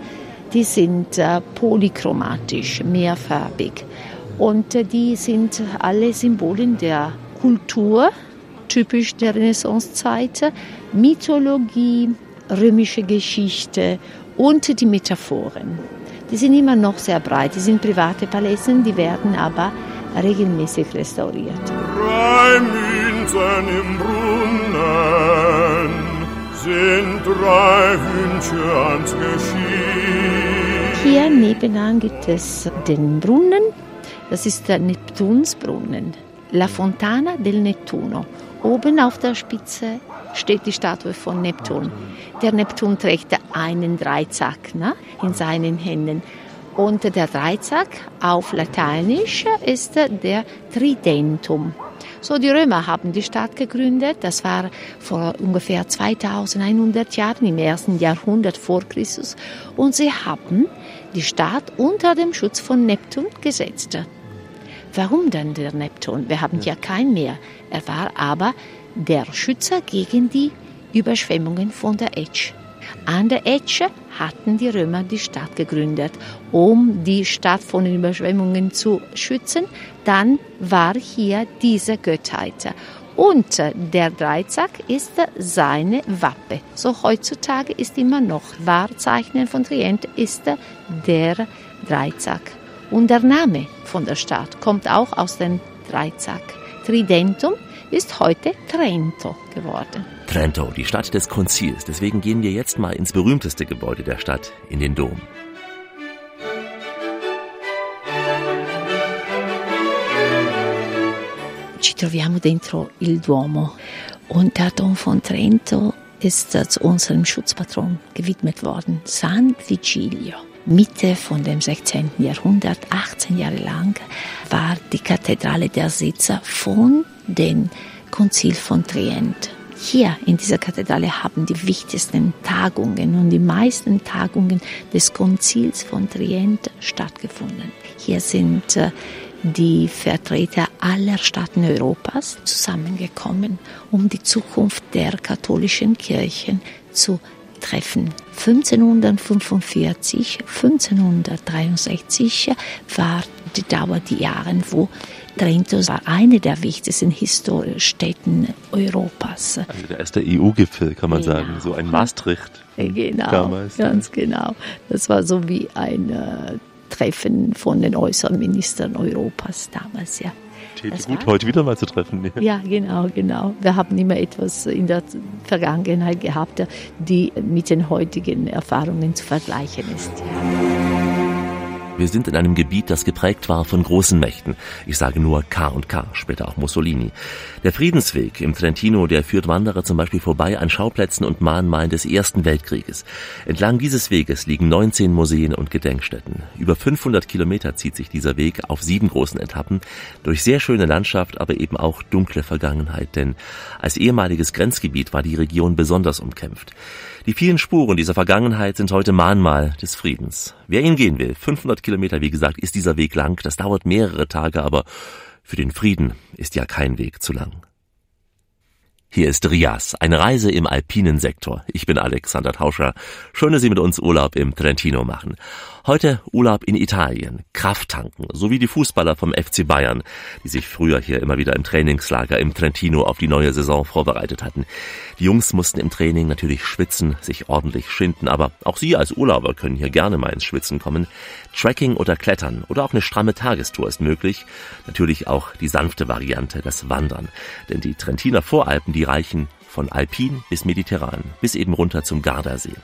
die sind äh, polychromatisch, mehrfarbig. Und äh, die sind alle Symbolen der Kultur, typisch der Renaissancezeit, Mythologie, römische Geschichte und die Metaphoren. Die sind immer noch sehr breit. Die sind private Paläste, die werden aber regelmäßig restauriert. Drei im Brunnen sind drei Wünsche ans Geschick. Hier nebenan gibt es den Brunnen. Das ist der Neptunsbrunnen. La Fontana del Nettuno. Oben auf der Spitze steht die Statue von Neptun. Der Neptun trägt einen Dreizack ne, in seinen Händen. Und der Dreizack auf Lateinisch ist der Tridentum. So, die Römer haben die Stadt gegründet. Das war vor ungefähr 2100 Jahren, im ersten Jahrhundert vor Christus. Und sie haben die Stadt unter dem Schutz von Neptun gesetzt. Warum denn der Neptun? Wir haben ja keinen mehr. Er war aber der Schützer gegen die Überschwemmungen von der Etsch. An der Etsch hatten die Römer die Stadt gegründet, um die Stadt von den Überschwemmungen zu schützen. Dann war hier diese Göttheit. Und der Dreizack ist seine Wappe. So heutzutage ist immer noch Wahrzeichen von Trient ist der Dreizack. Und der Name von der Stadt kommt auch aus dem Dreizack. Tridentum ist heute Trento geworden. Trento, die Stadt des Konzils. Deswegen gehen wir jetzt mal ins berühmteste Gebäude der Stadt, in den Dom. Ci troviamo dentro il Duomo und der Dom von Trento ist zu unserem Schutzpatron gewidmet worden, San Vigilio. Mitte von dem 16. Jahrhundert, 18 Jahre lang, war die Kathedrale der Sitzer von den Konzil von Trient. Hier in dieser Kathedrale haben die wichtigsten Tagungen und die meisten Tagungen des Konzils von Trient stattgefunden. Hier sind äh, die Vertreter aller Staaten Europas zusammengekommen, um die Zukunft der katholischen Kirchen zu treffen. 1545, 1563 war die Dauer die Jahre, wo Trento war eine der wichtigsten Städten Europas. Also der erste EU-Gipfel, kann man genau. sagen, so ein Maastricht. Genau, damals. ganz genau. Das war so wie ein äh, Treffen von den Äußerministern Europas damals, ja. Täte gut, heute wieder mal zu treffen. Ja. ja, genau, genau. Wir haben immer etwas in der Vergangenheit gehabt, die mit den heutigen Erfahrungen zu vergleichen ist. Wir sind in einem Gebiet, das geprägt war von großen Mächten. Ich sage nur K&K, später auch Mussolini. Der Friedensweg im Trentino, der führt Wanderer zum Beispiel vorbei an Schauplätzen und Mahnmalen des Ersten Weltkrieges. Entlang dieses Weges liegen 19 Museen und Gedenkstätten. Über 500 Kilometer zieht sich dieser Weg auf sieben großen Etappen durch sehr schöne Landschaft, aber eben auch dunkle Vergangenheit, denn als ehemaliges Grenzgebiet war die Region besonders umkämpft. Die vielen Spuren dieser Vergangenheit sind heute Mahnmal des Friedens. Wer ihn gehen will, 500 Kilometer, wie gesagt, ist dieser Weg lang. Das dauert mehrere Tage, aber für den Frieden ist ja kein Weg zu lang. Hier ist Rias, eine Reise im alpinen Sektor. Ich bin Alexander Tauscher. Schön, dass Sie mit uns Urlaub im Trentino machen. Heute Urlaub in Italien, Kraft tanken, sowie die Fußballer vom FC Bayern, die sich früher hier immer wieder im Trainingslager im Trentino auf die neue Saison vorbereitet hatten. Die Jungs mussten im Training natürlich schwitzen, sich ordentlich schinden, aber auch Sie als Urlauber können hier gerne mal ins Schwitzen kommen. Tracking oder Klettern oder auch eine stramme Tagestour ist möglich. Natürlich auch die sanfte Variante, das Wandern. Denn die Trentiner Voralpen, die reichen von Alpin bis Mediterran, bis eben runter zum Gardasee.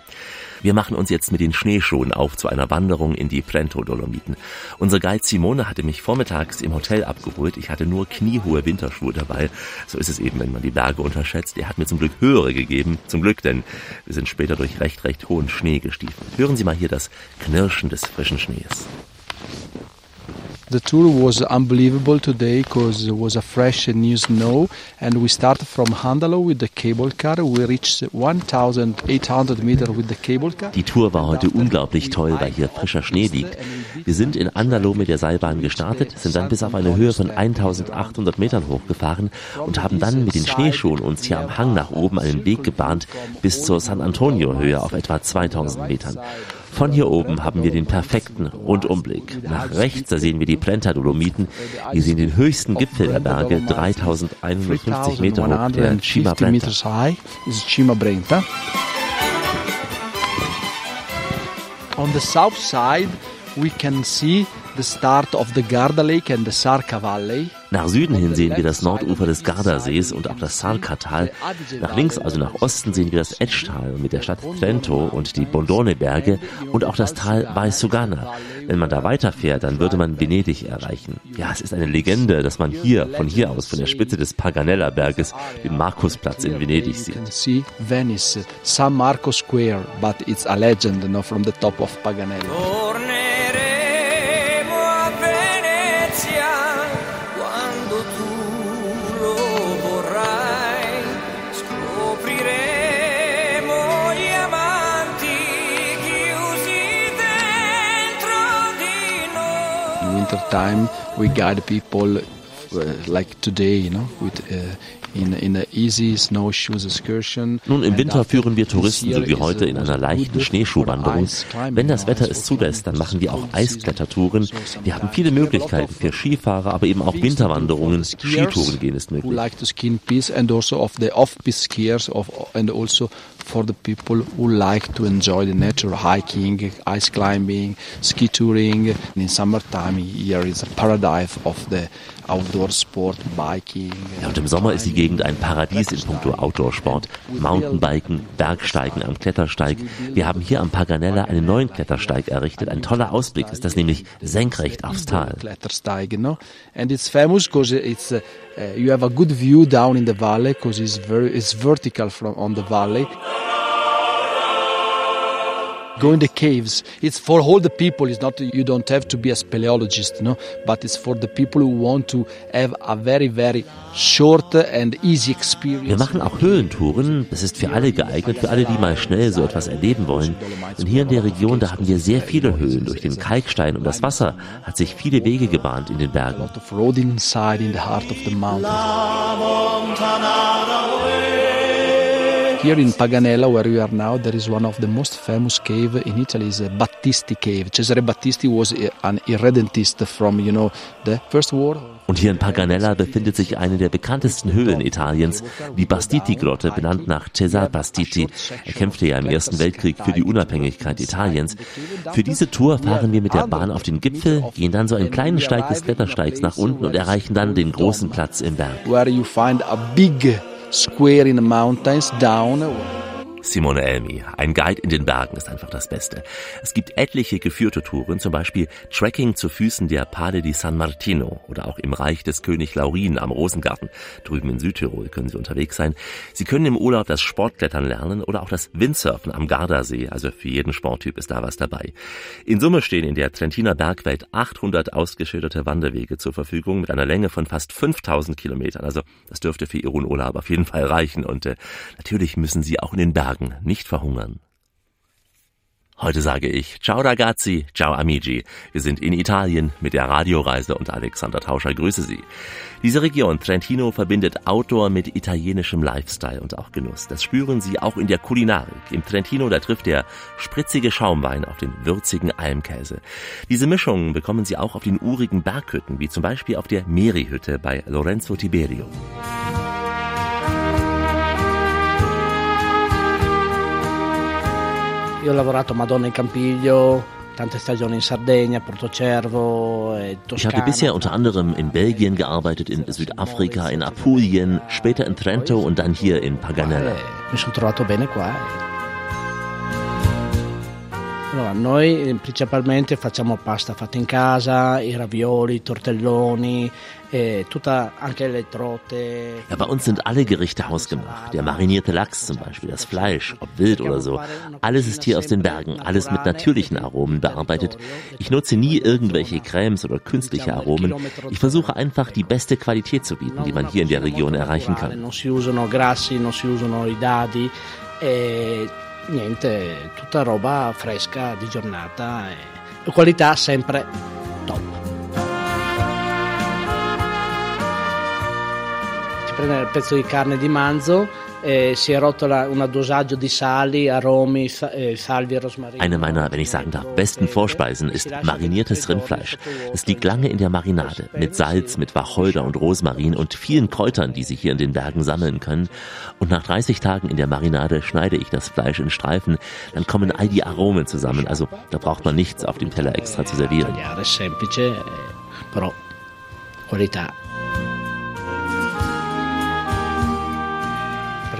Wir machen uns jetzt mit den Schneeschuhen auf zu einer Wanderung in die Prento-Dolomiten. Unsere Guide Simone hatte mich vormittags im Hotel abgeholt. Ich hatte nur kniehohe Winterschuhe dabei. So ist es eben, wenn man die Berge unterschätzt. Er hat mir zum Glück höhere gegeben. Zum Glück, denn wir sind später durch recht, recht hohen Schnee gestiefelt. Hören Sie mal hier das Knirschen des frischen Schnees. The tour was unbelievable today because it was a fresh and new snow and we started from Handalo with the cable car. We reached 1800 meters with the cable car. Die Tour war heute unglaublich toll, weil hier frischer Schnee liegt. Wir sind in Andalo mit der Seilbahn gestartet, sind dann bis auf eine Höhe von 1800 Metern hochgefahren und haben dann mit den Schneeschuhen uns hier am Hang nach oben einen Weg gebahnt bis zur San Antonio Höhe auf etwa 2000 Metern. Von hier oben haben wir den perfekten Rundumblick. Nach rechts, da sehen wir die Plenta-Dolomiten. Wir sehen den höchsten Gipfel der Berge, 3150 Meter hoch, der Cima Brenta. On the south side, we can see the start of the Garda Lake and the Sarka Valley. Nach Süden hin sehen wir das Nordufer des Gardasees und auch das Sarka-Tal. Nach links, also nach Osten, sehen wir das Etschtal mit der Stadt Trento und die Bondone-Berge und auch das Tal Vaisugana. Wenn man da weiterfährt, dann würde man Venedig erreichen. Ja, es ist eine Legende, dass man hier, von hier aus, von der Spitze des Paganella-Berges, den Markusplatz in Venedig sieht. Venice, San Marco Square, but it's a legend you know, from the top of Paganella. Time, we guide people uh, like today, you know, with uh, in in a easy snowshoes excursion. Nun, im Winter führen wir Touristen, so wie heute, in einer leichten Schneeschuhwanderung. Wenn das Wetter es zulässt, dann machen wir auch. Eisklettertouren. Wir haben viele Möglichkeiten für Skifahrer, aber eben auch Winterwanderungen. Skitouren gehen ist möglich. For the people who like to enjoy the nature, hiking, ice climbing, ski touring. In summertime here is a paradise of the outdoor sport, biking. Ja, und im Sommer ist die Gegend ein Paradies in puncto Outdoor-Sport. Mountainbiken, Bergsteigen am Klettersteig. Wir haben hier am Paganella einen neuen Klettersteig errichtet. Ein toller Ausblick ist das nämlich senkrecht aufs Tal. Klettersteig, know, and it's famous because it's uh, Uh, you have a good view down in the valley because it's very it's vertical from on the valley. Go in the caves. It's for all the people. It's not you don't have to be a speleologist, you know, but it's for the people who want to have a very very short and easy experience. Wir machen auch Höhlentouren. Das ist für alle geeignet, für alle, die mal schnell so etwas erleben wollen. Denn hier in der Region, da haben wir sehr viele Höhlen. Durch den Kalkstein und das Wasser hat sich viele Wege gebahnt in den Bergen. lot of road inside in the heart of the mountains. Here in Paganella, where we are now, there is one of the most famous cave in Italy. Is Battisti Cave. Cesare Battisti was an irredentist from, you know, the First War. Und hier in Paganella befindet sich eine der bekanntesten Höhlen Italiens, die Bastiti-Grotte, benannt nach Cesare Bastiti. Er kämpfte ja im Ersten Weltkrieg für die Unabhängigkeit Italiens. Für diese Tour fahren wir mit der Bahn auf den Gipfel, gehen dann so einen kleinen Steig des Klettersteigs nach unten und erreichen dann den großen Platz im Berg. Where you find a big square in the mountains down. Simone Elmi, ein Guide in den Bergen ist einfach das Beste. Es gibt etliche geführte Touren, zum Beispiel Trekking zu Füßen der Pale di San Martino oder auch im Reich des König Laurin am Rosengarten. Drüben in Südtirol können Sie unterwegs sein. Sie können im Urlaub das Sportklettern lernen oder auch das Windsurfen am Gardasee. Also für jeden Sporttyp ist da was dabei. In Summe stehen in der Trentiner Bergwelt 800 ausgeschilderte Wanderwege zur Verfügung mit einer Länge von fast 5000 Kilometern. Also das dürfte für Ihren Urlaub auf jeden Fall reichen. Und äh, natürlich müssen Sie auch in den Bergen nicht verhungern. Heute sage ich Ciao ragazzi, ciao amici. Wir sind in Italien mit der Radioreise und Alexander Tauscher grüße Sie. Diese Region Trentino verbindet Outdoor mit italienischem Lifestyle und auch Genuss. Das spüren Sie auch in der Kulinarik. Im Trentino, da trifft der spritzige Schaumwein auf den würzigen Almkäse. Diese Mischungen bekommen Sie auch auf den urigen Berghütten, wie zum Beispiel auf der Meri-Hütte bei Lorenzo Tiberio. Io ho lavorato a Madonna in Campiglio, tante stagioni in Sardegna, Portocervo e Ich habe bisher unter anderem in Belgien gearbeitet, in Südafrika, in Apulien, später in Trento und dann hier in Paganella. Eh, mi sono trovato bene qua. Eh. Allora, noi eh, principalmente facciamo pasta fatta in casa, i ravioli, i tortelloni, e tutta, anche le. Ja, bei uns sind alle Gerichte hausgemacht. Der marinierte Lachs zum Beispiel, das Fleisch, ob wild oder so. Alles ist hier aus den Bergen, alles mit natürlichen Aromen bearbeitet. Ich nutze nie irgendwelche Cremes oder künstliche Aromen. Ich versuche einfach die beste Qualität zu bieten, die man hier in der Region erreichen kann. Non si usano grassi, non si usano i dadi niente, tutta roba fresca di giornata e qualità sempre top. Si prende il pezzo di carne di manzo e si arrotola un dosaggio di sali, aromi, eh, salvia e rosmarino. Eine meiner, wenn ich sagen darf, besten Vorspeisen ist mariniertes Rindfleisch. Es liegt lange in der Marinade mit Salz, mit Wacholder und Rosmarin und vielen Kräutern, die Sie hier in den Bergen sammeln können. Und nach 30 Tagen in der Marinade schneide ich das Fleisch in Streifen. Dann kommen all die Aromen zusammen. Also da braucht man nichts auf dem Teller extra zu servieren. tagliare,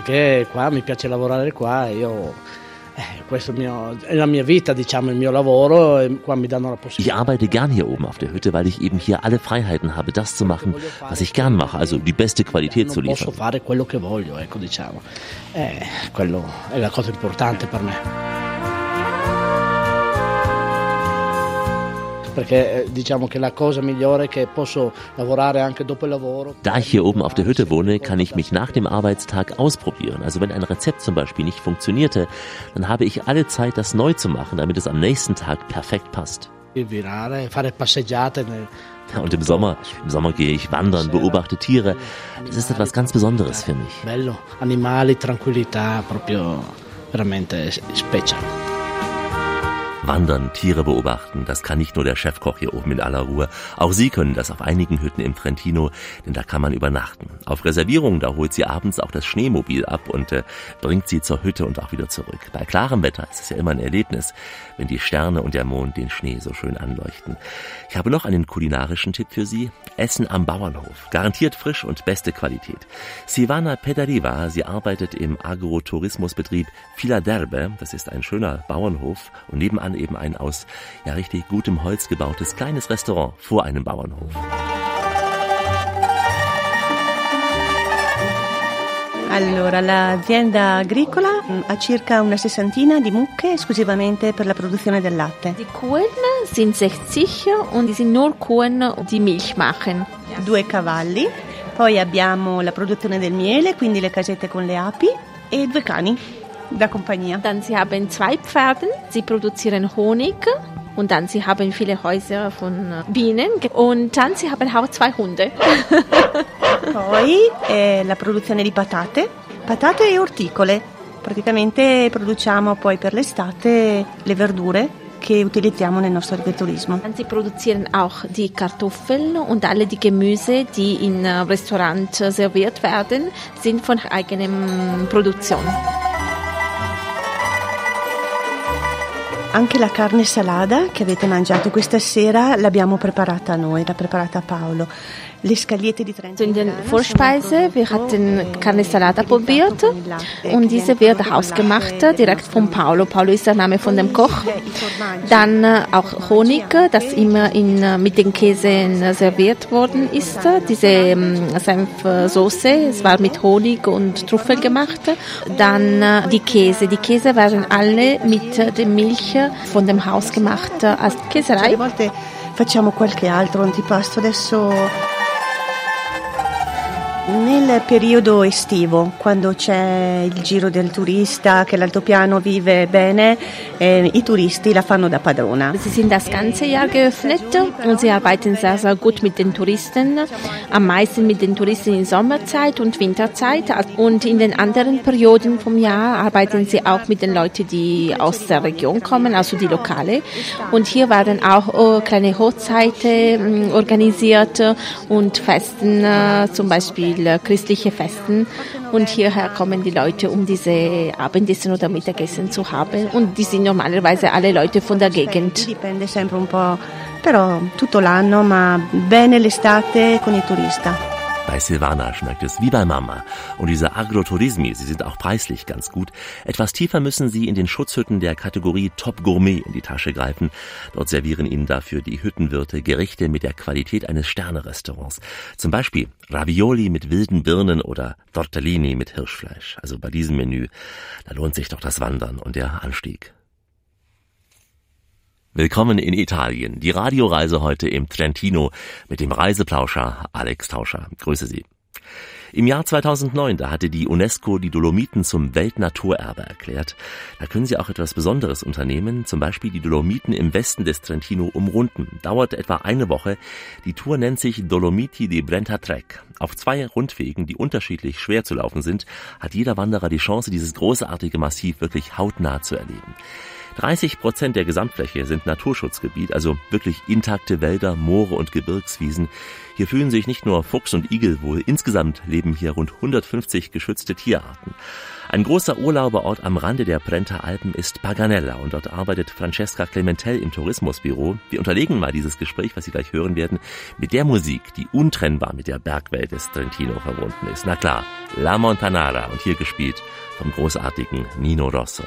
Perché qua mi piace lavorare qua, e io eh, questo mio- è la mia vita, diciamo, il mio lavoro e qua mi danno la Ich possibilità. arbeite gern hier oben auf der Hütte, weil ich eben hier alle Freiheiten habe, das zu machen, was ich gern mache, also die beste Qualität zu Non posso liefern. fare quello che voglio, ecco, diciamo. Eh, quello è la cosa importante per me. Perché eh, diciamo che la cosa migliore è che posso lavorare anche dopo il lavoro. Da ich hier oben auf der Hütte wohne, kann ich mich nach dem Arbeitstag ausprobieren. Also wenn ein Rezept zum Beispiel nicht funktionierte, dann habe ich alle Zeit, das neu zu machen, damit es am nächsten Tag perfekt passt. Und im Sommer, im Sommer gehe ich wandern, beobachte Tiere. Das ist etwas ganz Besonderes für mich. bello, animali, tranquillità, proprio veramente special. Wandern, Tiere beobachten, das kann nicht nur der Chefkoch hier oben in aller Ruhe. Auch Sie können das auf einigen Hütten im Trentino, denn da kann man übernachten. Auf Reservierung, da holt sie abends auch das Schneemobil ab und äh, bringt sie zur Hütte und auch wieder zurück. Bei klarem Wetter ist es ja immer ein Erlebnis, wenn die Sterne und der Mond den Schnee so schön anleuchten. Ich habe noch einen kulinarischen Tipp für Sie. Essen am Bauernhof. Garantiert frisch und beste Qualität. Sivana Pedariva, sie arbeitet im Agrotourismusbetrieb Filaderbe. Das ist ein schöner Bauernhof und nebenan eben ein aus ja richtig gutem Holz gebautes kleines Restaurant vor einem Bauernhof. Allora, l'azienda agricola mh, ha circa una sessantina di mucche esclusivamente per la produzione del latte. Die Kuhen sind 60 und die sind nur Kuhen, die Milch machen. Due cavalli, poi abbiamo la produzione del miele, quindi le casette con le api, e due cani da compagnia. Dann sie haben zwei Pferde, sie produzieren Honig und dann sie haben viele Häuser von äh, Bienen und dann sie haben auch zwei Hunde. *laughs* Poi eh, la produzione di patate, patate e orticole. Praticamente produciamo poi per l'estate le verdure che utilizziamo nel nostro agriturismo. Dann sie produzieren auch die Kartoffeln und alle die Gemüse, die im äh, Restaurant äh, serviert werden, sind von eigenem Produktion. Anche la carne salata che avete mangiato questa sera l'abbiamo preparata noi, l'ha preparata Paolo. In den Vorspeise, wir hatten Carne Salata probiert und diese wird hausgemacht, direkt von Paolo. Paolo ist der Name von dem Koch. Dann äh, auch Honig, das immer in, äh, mit den Käse äh, serviert worden ist. Diese ähm, Senfsoße, es war mit Honig und Trüffel gemacht. Dann die Käse. Die Käse waren alle mit der Milch von dem Haus gemacht als Käserei. Facciamo qualche altro antipasto, adesso Nel periodo estivo, quando c'è il giro del turista, che l'altopiano vive bene, eh, i turisti la fanno da padrona. Sie sind das ganze Jahr geöffnet und sie arbeiten sehr, sehr gut mit den Touristen. Am meisten mit den Touristen in Sommerzeit und Winterzeit. Und in den anderen Perioden vom Jahr arbeiten sie auch mit den Leuten, die aus der Region kommen, also die Lokale. Und hier werden auch oh, kleine Hochzeiten mh, organisiert und Festen, äh, zum Beispiel äh, christliche Festen. Und hierher kommen die Leute, um diese Abendessen oder Mittagessen zu haben. Und die sind normalerweise alle Leute von der Gegend. Dipende sempre un po', però tutto l'anno, ma bene l'estate con i turista. Bei Silvana schmeckt es wie bei Mama. Und diese Agrotourismi, sie sind auch preislich ganz gut. Etwas tiefer müssen Sie in den Schutzhütten der Kategorie Top Gourmet in die Tasche greifen. Dort servieren Ihnen dafür die Hüttenwirte Gerichte mit der Qualität eines Sternerestaurants. Zum Beispiel Ravioli mit wilden Birnen oder Tortellini mit Hirschfleisch. Also bei diesem Menü, da lohnt sich doch das Wandern und der Anstieg. Willkommen in Italien. Die Radioreise heute im Trentino mit dem Reiseplauscher Alex Tauscher. Grüße Sie. Im Jahr 2009, da hatte die UNESCO die Dolomiten zum Weltnaturerbe erklärt. Da können Sie auch etwas Besonderes unternehmen, zum Beispiel die Dolomiten im Westen des Trentino umrunden. Dauert etwa eine Woche. Die Tour nennt sich Dolomiti di Brenta Trek. Auf zwei Rundwegen, die unterschiedlich schwer zu laufen sind, hat jeder Wanderer die Chance, dieses großartige Massiv wirklich hautnah zu erleben. 30 Prozent der Gesamtfläche sind Naturschutzgebiet, also wirklich intakte Wälder, Moore und Gebirgswiesen. Hier fühlen sich nicht nur Fuchs und Igel wohl, insgesamt leben hier rund 150 geschützte Tierarten. Ein großer Urlauberort am Rande der Brenta Alpen ist Paganella und dort arbeitet Francesca Clementel im Tourismusbüro. Wir unterlegen mal dieses Gespräch, was Sie gleich hören werden, mit der Musik, die untrennbar mit der Bergwelt des Trentino verbunden ist. Na klar, La Montanara und hier gespielt vom großartigen Nino Rosso.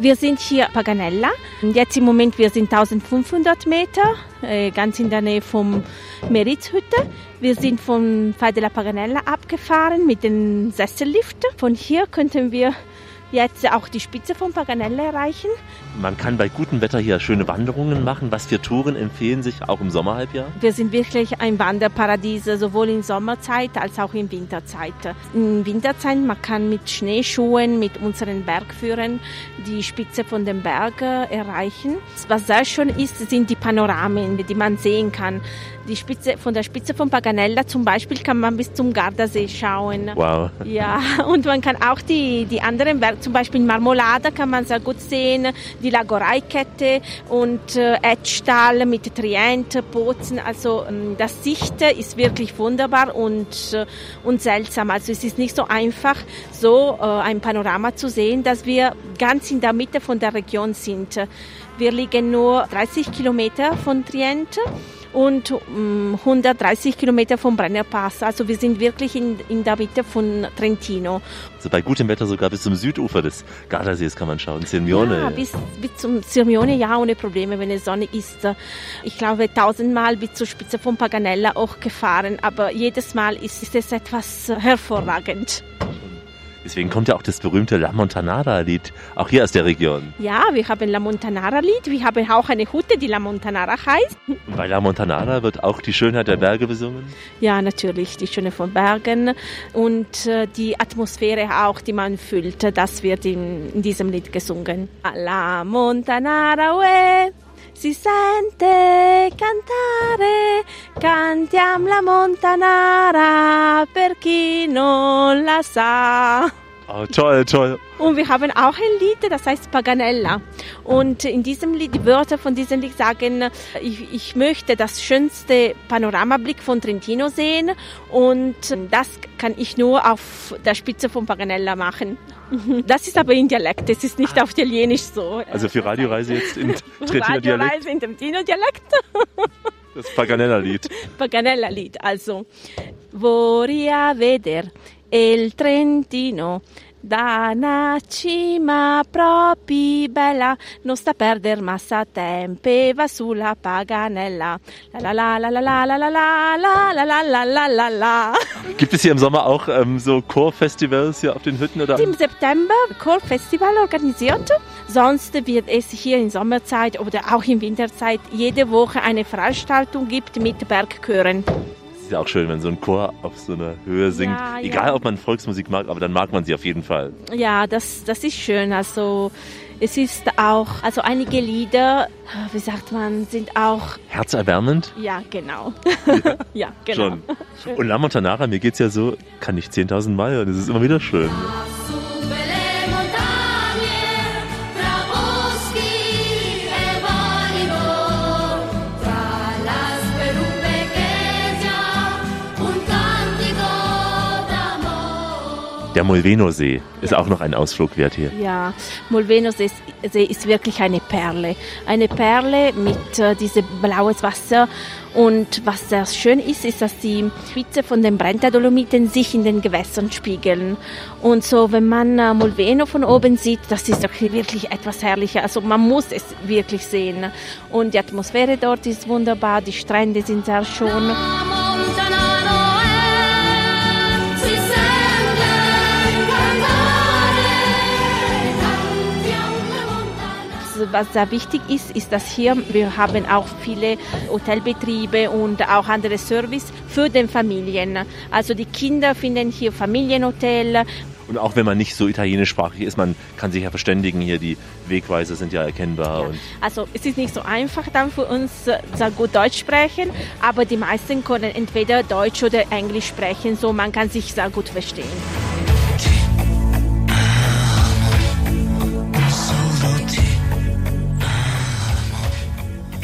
Wir sind hier Paganella. Jetzt im Moment wir sind 1500 Meter, äh, ganz in der Nähe vom Meritzhütte. Wir sind von Fai della Paganella abgefahren mit dem Sessellift. Von hier könnten wir jetzt auch die Spitze von Paganella erreichen. Man kann bei gutem Wetter hier schöne Wanderungen machen. Was für Touren empfehlen sich auch im Sommerhalbjahr? Wir sind wirklich ein Wanderparadies, sowohl in Sommerzeit als auch in Winterzeit. In Winterzeit, man kann mit Schneeschuhen, mit unseren Bergführern die Spitze von den Bergen erreichen. Was sehr schön ist, sind die Panoramen, die man sehen kann. Die Spitze, von der Spitze von Paganella zum Beispiel kann man bis zum Gardasee schauen. Wow. Ja, *laughs* und man kann auch die, die anderen Berge, zum Beispiel Marmolada kann man sehr gut sehen, die Lagoreikette und äh, Etschtal mit Trient, Bozen. Also ähm, das Sicht ist wirklich wunderbar und, äh, und seltsam. Also es ist nicht so einfach, so äh, ein Panorama zu sehen, dass wir ganz in der Mitte von der Region sind. Wir liegen nur 30 Kilometer von Trient und um, 130 Kilometer vom Brennerpass. Also wir sind wirklich in, in der Mitte von Trentino. Also bei gutem Wetter sogar bis zum Südufer des Gardasees kann man schauen. Sirmione. Ja, bis, bis zum Sirmione ja ohne Probleme, wenn es Sonne ist. Ich glaube tausendmal bis zur Spitze von Paganella auch gefahren, aber jedes Mal ist, ist es etwas hervorragend. Deswegen kommt ja auch das berühmte La Montanara-Lied, auch hier aus der Region. Ja, wir haben La Montanara-Lied, wir haben auch eine Hütte, die La Montanara heißt. Und bei La Montanara wird auch die Schönheit der Berge besungen? Ja, natürlich, die Schöne von Bergen und äh, die Atmosphäre auch, die man fühlt, das wird in, in diesem Lied gesungen. La Montanara, ue. Si sente cantare, cantiam la Montanara per chi non la sa. Oh, toll, toll. Und wir haben auch ein Lied, das heißt Paganella. Und in diesem Lied, die Wörter von diesem Lied sagen, ich, ich möchte das schönste Panoramablick von Trentino sehen und das kann ich nur auf der Spitze von Paganella machen. *laughs* Das ist aber in Dialekt, das ist nicht auf Italienisch so. Also für Radioreise jetzt in *laughs* Trentino Dialekt? Radioreise in Trentino Dialekt. Das Paganella-Lied. Paganella-Lied, also. Vorria veder il Trentino da una cima proprio bella, non sta a perdere massa tempo e va sulla Paganella. La la la la la la la la la la la la la la la. Gibt es hier im Sommer auch ähm, so Chorfestivals hier auf den Hütten? Oder? Im September Chorfestival organisiert, Sonst wird es hier in Sommerzeit oder auch in Winterzeit jede Woche eine Veranstaltung gibt mit Bergchören. Es ist ja auch schön, wenn so ein Chor auf so einer Höhe singt. Ja, ja. Egal, ob man Volksmusik mag, aber dann mag man sie auf jeden Fall. Ja, das, das ist schön. Also es ist auch, also einige Lieder, wie sagt man, sind auch, Herzerwärmend? ja genau. Ja, *laughs* genau. Schon. Und La Montanara, mir geht's ja so, kann ich 10.000 Mal hören. Das ist immer wieder schön. Der Molveno-See ist auch noch ein Ausflug wert hier. Ja, Molveno See See ist wirklich eine Perle. Eine Perle mit äh, diesem blaues Wasser. Und was sehr schön ist, ist, dass die Spitze von den Brenta-Dolomiten sich in den Gewässern spiegeln. Und so, wenn man äh, Molveno von oben sieht, das ist doch wirklich etwas Herrliches. Also man muss es wirklich sehen. Und die Atmosphäre dort ist wunderbar, die Strände sind sehr schön. Was sehr wichtig ist, ist, dass hier wir haben auch viele Hotelbetriebe und auch andere Service für den Familien. Also die Kinder finden hier Familienhotel. Und auch wenn man nicht so italienischsprachig ist, man kann sich ja verständigen hier. Die Wegweiser sind ja erkennbar. Und Also es ist nicht so einfach dann für uns äh, sehr gut Deutsch sprechen, aber die meisten können entweder Deutsch oder Englisch sprechen, so man kann sich sehr gut verstehen.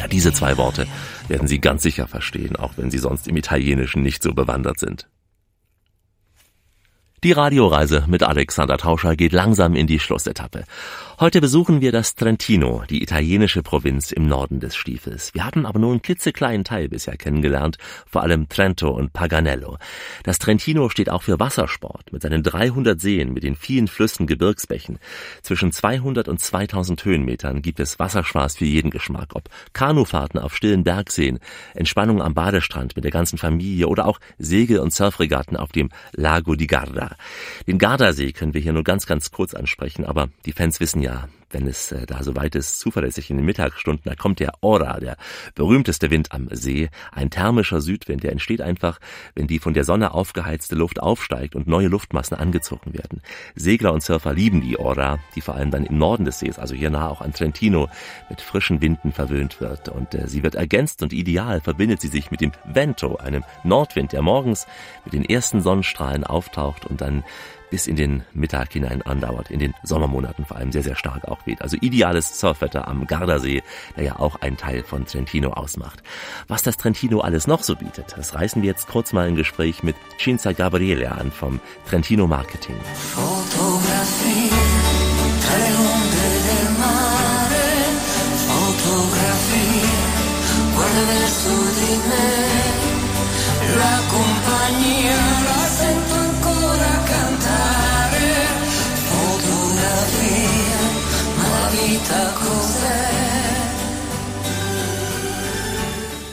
Diese zwei Worte werden Sie ganz sicher verstehen, auch wenn Sie sonst im Italienischen nicht so bewandert sind. Die Radioreise mit Alexander Tauscher geht langsam in die Schlussetappe. Heute besuchen wir das Trentino, die italienische Provinz im Norden des Stiefels. Wir hatten aber nur einen klitzekleinen Teil bisher kennengelernt, vor allem Trento und Paganello. Das Trentino steht auch für Wassersport mit seinen 300 Seen, mit den vielen Flüssen, Gebirgsbächen. Zwischen 200 und 2000 Höhenmetern gibt es Wasserspaß für jeden Geschmack, ob Kanufahrten auf stillen Bergseen, Entspannung am Badestrand mit der ganzen Familie oder auch Segel- und Surfregatten auf dem Lago di Garda. Den Gardasee können wir hier nur ganz, ganz kurz ansprechen, aber die Fans wissen ja, wenn es äh, da soweit ist, zuverlässig in den Mittagsstunden, da kommt der Ora, der berühmteste Wind am See, ein thermischer Südwind, der entsteht einfach, wenn die von der Sonne aufgeheizte Luft aufsteigt und neue Luftmassen angezogen werden. Segler und Surfer lieben die Ora, die vor allem dann im Norden des Sees, also hier nah auch an Trentino, mit frischen Winden verwöhnt wird und äh, sie wird ergänzt und ideal verbindet sie sich mit dem Vento, einem Nordwind, der morgens mit den ersten Sonnenstrahlen auftaucht und dann bis in den Mittag hinein andauert, in den Sommermonaten vor allem sehr, sehr stark auch weht. Also ideales Surfwetter am Gardasee, der ja auch ein Teil von Trentino ausmacht. Was das Trentino alles noch so bietet, das reißen wir jetzt kurz mal ein Gespräch mit Cinzia Gabriele an vom Trentino Marketing. Fotografie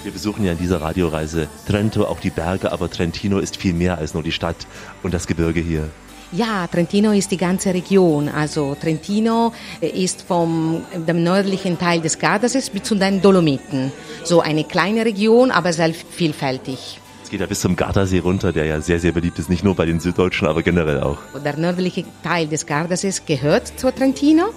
Wir besuchen ja in dieser Radioreise Trento, auch die Berge, aber Trentino ist viel mehr als nur die Stadt und das Gebirge hier. Ja, Trentino ist die ganze Region. Also Trentino äh, ist vom dem nördlichen Teil des Gardasees bis zu den Dolomiten. So eine kleine Region, aber sehr vielfältig. Es geht ja bis zum Gardasee runter, der ja sehr, sehr beliebt ist, nicht nur bei den Süddeutschen, aber generell auch. Der nördliche Teil des Gardasees gehört zu Trentino.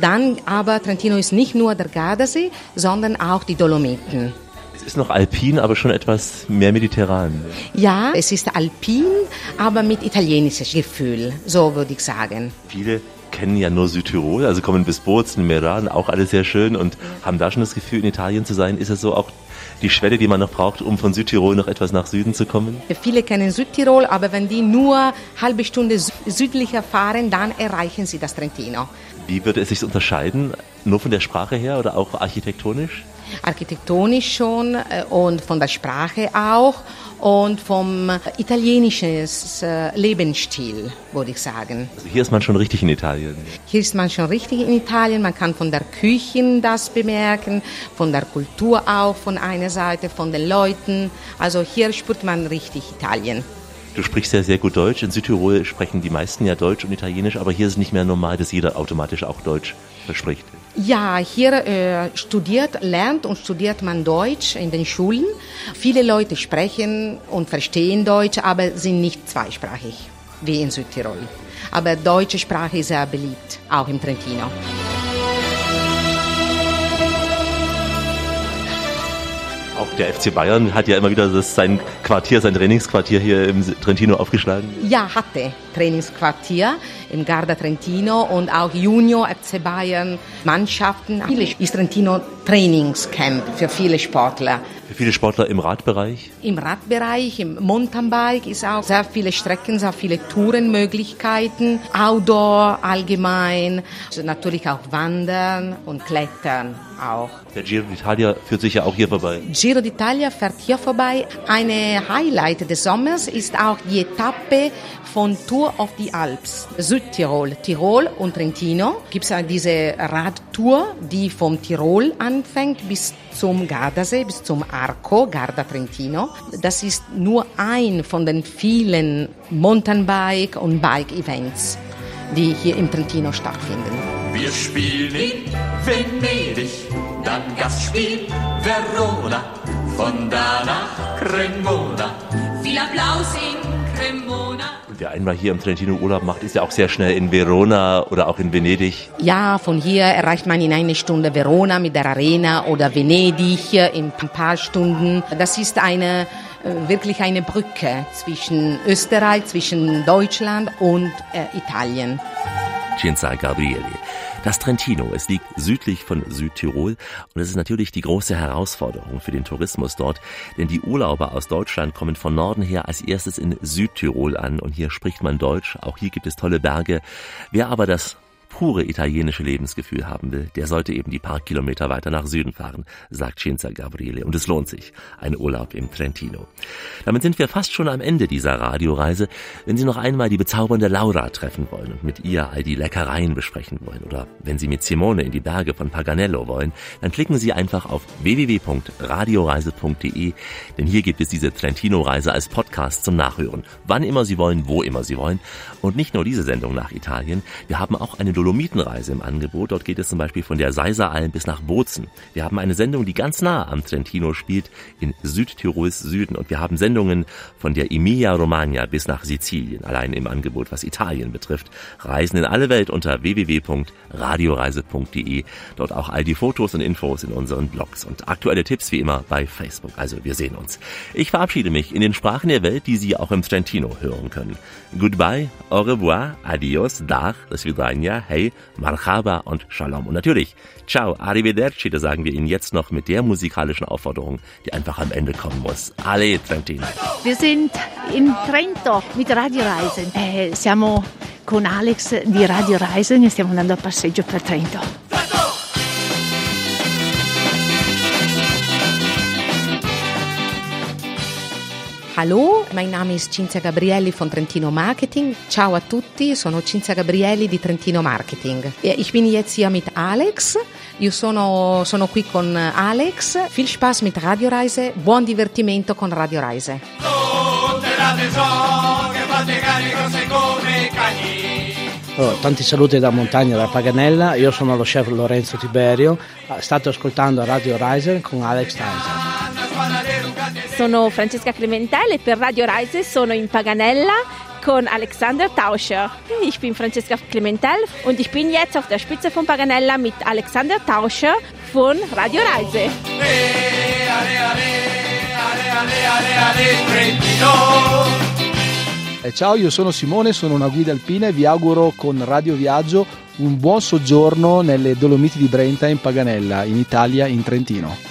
Dann aber Trentino ist nicht nur der Gardasee, sondern auch die Dolomiten. Es ist noch alpin, aber schon etwas mehr mediterran. Ja, es ist alpin, aber mit italienischem Gefühl, so würde ich sagen. Viele kennen ja nur Südtirol, also kommen bis Bozen, Meran, auch alles sehr schön und haben da schon das Gefühl, in Italien zu sein. Ist es so auch die Schwelle, die man noch braucht, um von Südtirol noch etwas nach Süden zu kommen? Viele kennen Südtirol, aber wenn die nur halbe Stunde sü- südlicher fahren, dann erreichen sie das Trentino. Wie würde es sich unterscheiden? Nur von der Sprache her oder auch architektonisch? Architektonisch schon äh, und von der Sprache auch und vom italienischen äh, Lebensstil, würde ich sagen. Also hier ist man schon richtig in Italien. Hier ist man schon richtig in Italien, man kann von der Küche das bemerken, von der Kultur auch von einer Seite, von den Leuten. Also hier spürt man richtig Italien. Du sprichst ja sehr gut Deutsch. In Südtirol sprechen die meisten ja Deutsch und Italienisch, aber hier ist es nicht mehr normal, dass jeder automatisch auch Deutsch spricht. Ja, hier äh, studiert, lernt und studiert man Deutsch in den Schulen. Viele Leute sprechen und verstehen Deutsch, aber sind nicht zweisprachig wie in Südtirol. Aber deutsche Sprache ist sehr beliebt, auch im Trentino. Auch der FC Bayern hat ja immer wieder das, sein Quartier, sein Trainingsquartier hier im Trentino aufgeschlagen. Ja, hatte Trainingsquartier im Garda Trentino und auch Junior FC Bayern Mannschaften. Viele ist Trentino Trainingscamp für viele Sportler. Für viele Sportler im Radbereich? Im Radbereich, im Mountainbike ist auch sehr viele Strecken, sehr viele Tourenmöglichkeiten. Outdoor allgemein, also natürlich auch Wandern und Klettern auch. Der Giro d'Italia führt sich ja auch hier vorbei. Giro d'Italia fährt hier vorbei. Eine Highlight des Sommers ist auch die Etappe von Tour of the Alps. Südtirol, Tirol und Trentino gibt es diese Radtour, die vom Tirol anfängt bis zum Gardasee, bis zum Arco, Garda Trentino. Das ist nur ein von den vielen Mountainbike- und Bike-Events, die hier im Trentino stattfinden. Wir spielen in Venedig, dann Gastspiel Verona, von da nach Cremona. Viel Applaus in Cremona. Wer einmal hier im Trentino Urlaub macht, ist ja auch sehr schnell in Verona oder auch in Venedig. Ja, von hier erreicht man in einer Stunde Verona mit der Arena oder Venedig in ein paar Stunden. Das ist eine äh, wirklich eine Brücke zwischen Österreich, zwischen Deutschland und äh, Italien. Cinzia Gabrieli. Das Trentino, es liegt südlich von Südtirol und es ist natürlich die große Herausforderung für den Tourismus dort, denn die Urlauber aus Deutschland kommen von Norden her als erstes in Südtirol an und hier spricht man Deutsch, auch hier gibt es tolle Berge. Wer aber das pure italienische Lebensgefühl haben will, der sollte eben die paar Kilometer weiter nach Süden fahren, sagt Cinzia Gabriele. Und es lohnt sich. Ein Urlaub im Trentino. Damit sind wir fast schon am Ende dieser Radioreise. Wenn Sie noch einmal die bezaubernde Laura treffen wollen und mit ihr all die Leckereien besprechen wollen oder wenn Sie mit Simone in die Berge von Paganello wollen, dann klicken Sie einfach auf www.radioreise.de, denn hier gibt es diese Trentino-Reise als Podcast zum Nachhören. Wann immer Sie wollen, wo immer Sie wollen. Und nicht nur diese Sendung nach Italien. Wir haben auch eine Dolomitenreise im Angebot. Dort geht es zum Beispiel von der Seiseralm bis nach Bozen. Wir haben eine Sendung, die ganz nah am Trentino spielt, in Südtirols Süden. Und wir haben Sendungen von der Emilia Romagna bis nach Sizilien, allein im Angebot, was Italien betrifft. Reisen in alle Welt unter www.radioreise.de. Dort auch all die Fotos und Infos in unseren Blogs und aktuelle Tipps wie immer bei Facebook. Also wir sehen uns. Ich verabschiede mich in den Sprachen der Welt, die Sie auch im Trentino hören können. Goodbye, Au revoir, adios, dach, das Vidania, hey, marhaba und shalom. Und natürlich, ciao, arrivederci, das sagen wir Ihnen jetzt noch mit der musikalischen Aufforderung, die einfach am Ende kommen muss. Ale Trentino. Wir sind in Trento mit Radioreisen. Eh, äh, siamo con Alex di Radioreisen e stiamo andando a passeggio per Trento. Hallo, mein Name ist Cinzia Gabrielli von Trentino Marketing. Ciao a tutti, sono Cinzia Gabrielli di Trentino Marketing. E Ich bin jetzt hier mit Alex. Io sono, sono qui con Alex. Viel Spaß mit Radioreise, buon divertimento con Radioreise. Tutte le so che fate carico se come cagni. Oh, tanti saluti da montagna da Paganella, io sono lo chef Lorenzo Tiberio, state ascoltando Radio Riser con Alex Tanzer. Sono Francesca Clementele, per Radio Reise sono in Paganella con Alexander Tauscher. Ich bin Francesca Clementel und ich bin jetzt auf der Spitze von Paganella mit Alexander Tauscher von Radio Reise. Ciao, io sono Simone, sono una guida alpina e vi auguro con Radio Viaggio un buon soggiorno nelle Dolomiti di Brenta in Paganella, in Italia, in Trentino.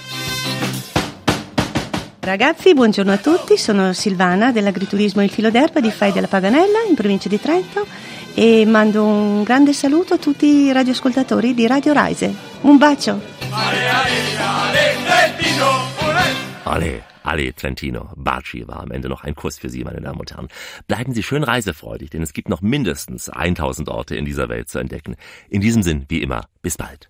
Ragazzi, buongiorno a tutti, sono Silvana dell'agriturismo Il Filo d'Erba di Fai della Paganella in provincia di Trento e mando un grande saluto a tutti i radioascoltatori di Radio Reise. Un bacio! Ale, Ale Trentino, Baci war am Ende noch ein Kuss für Sie, meine Damen und Herren. Bleiben Sie schön reisefreudig, denn es gibt noch mindestens 1000 Orte in dieser Welt zu entdecken. In diesem Sinn, wie immer, bis bald.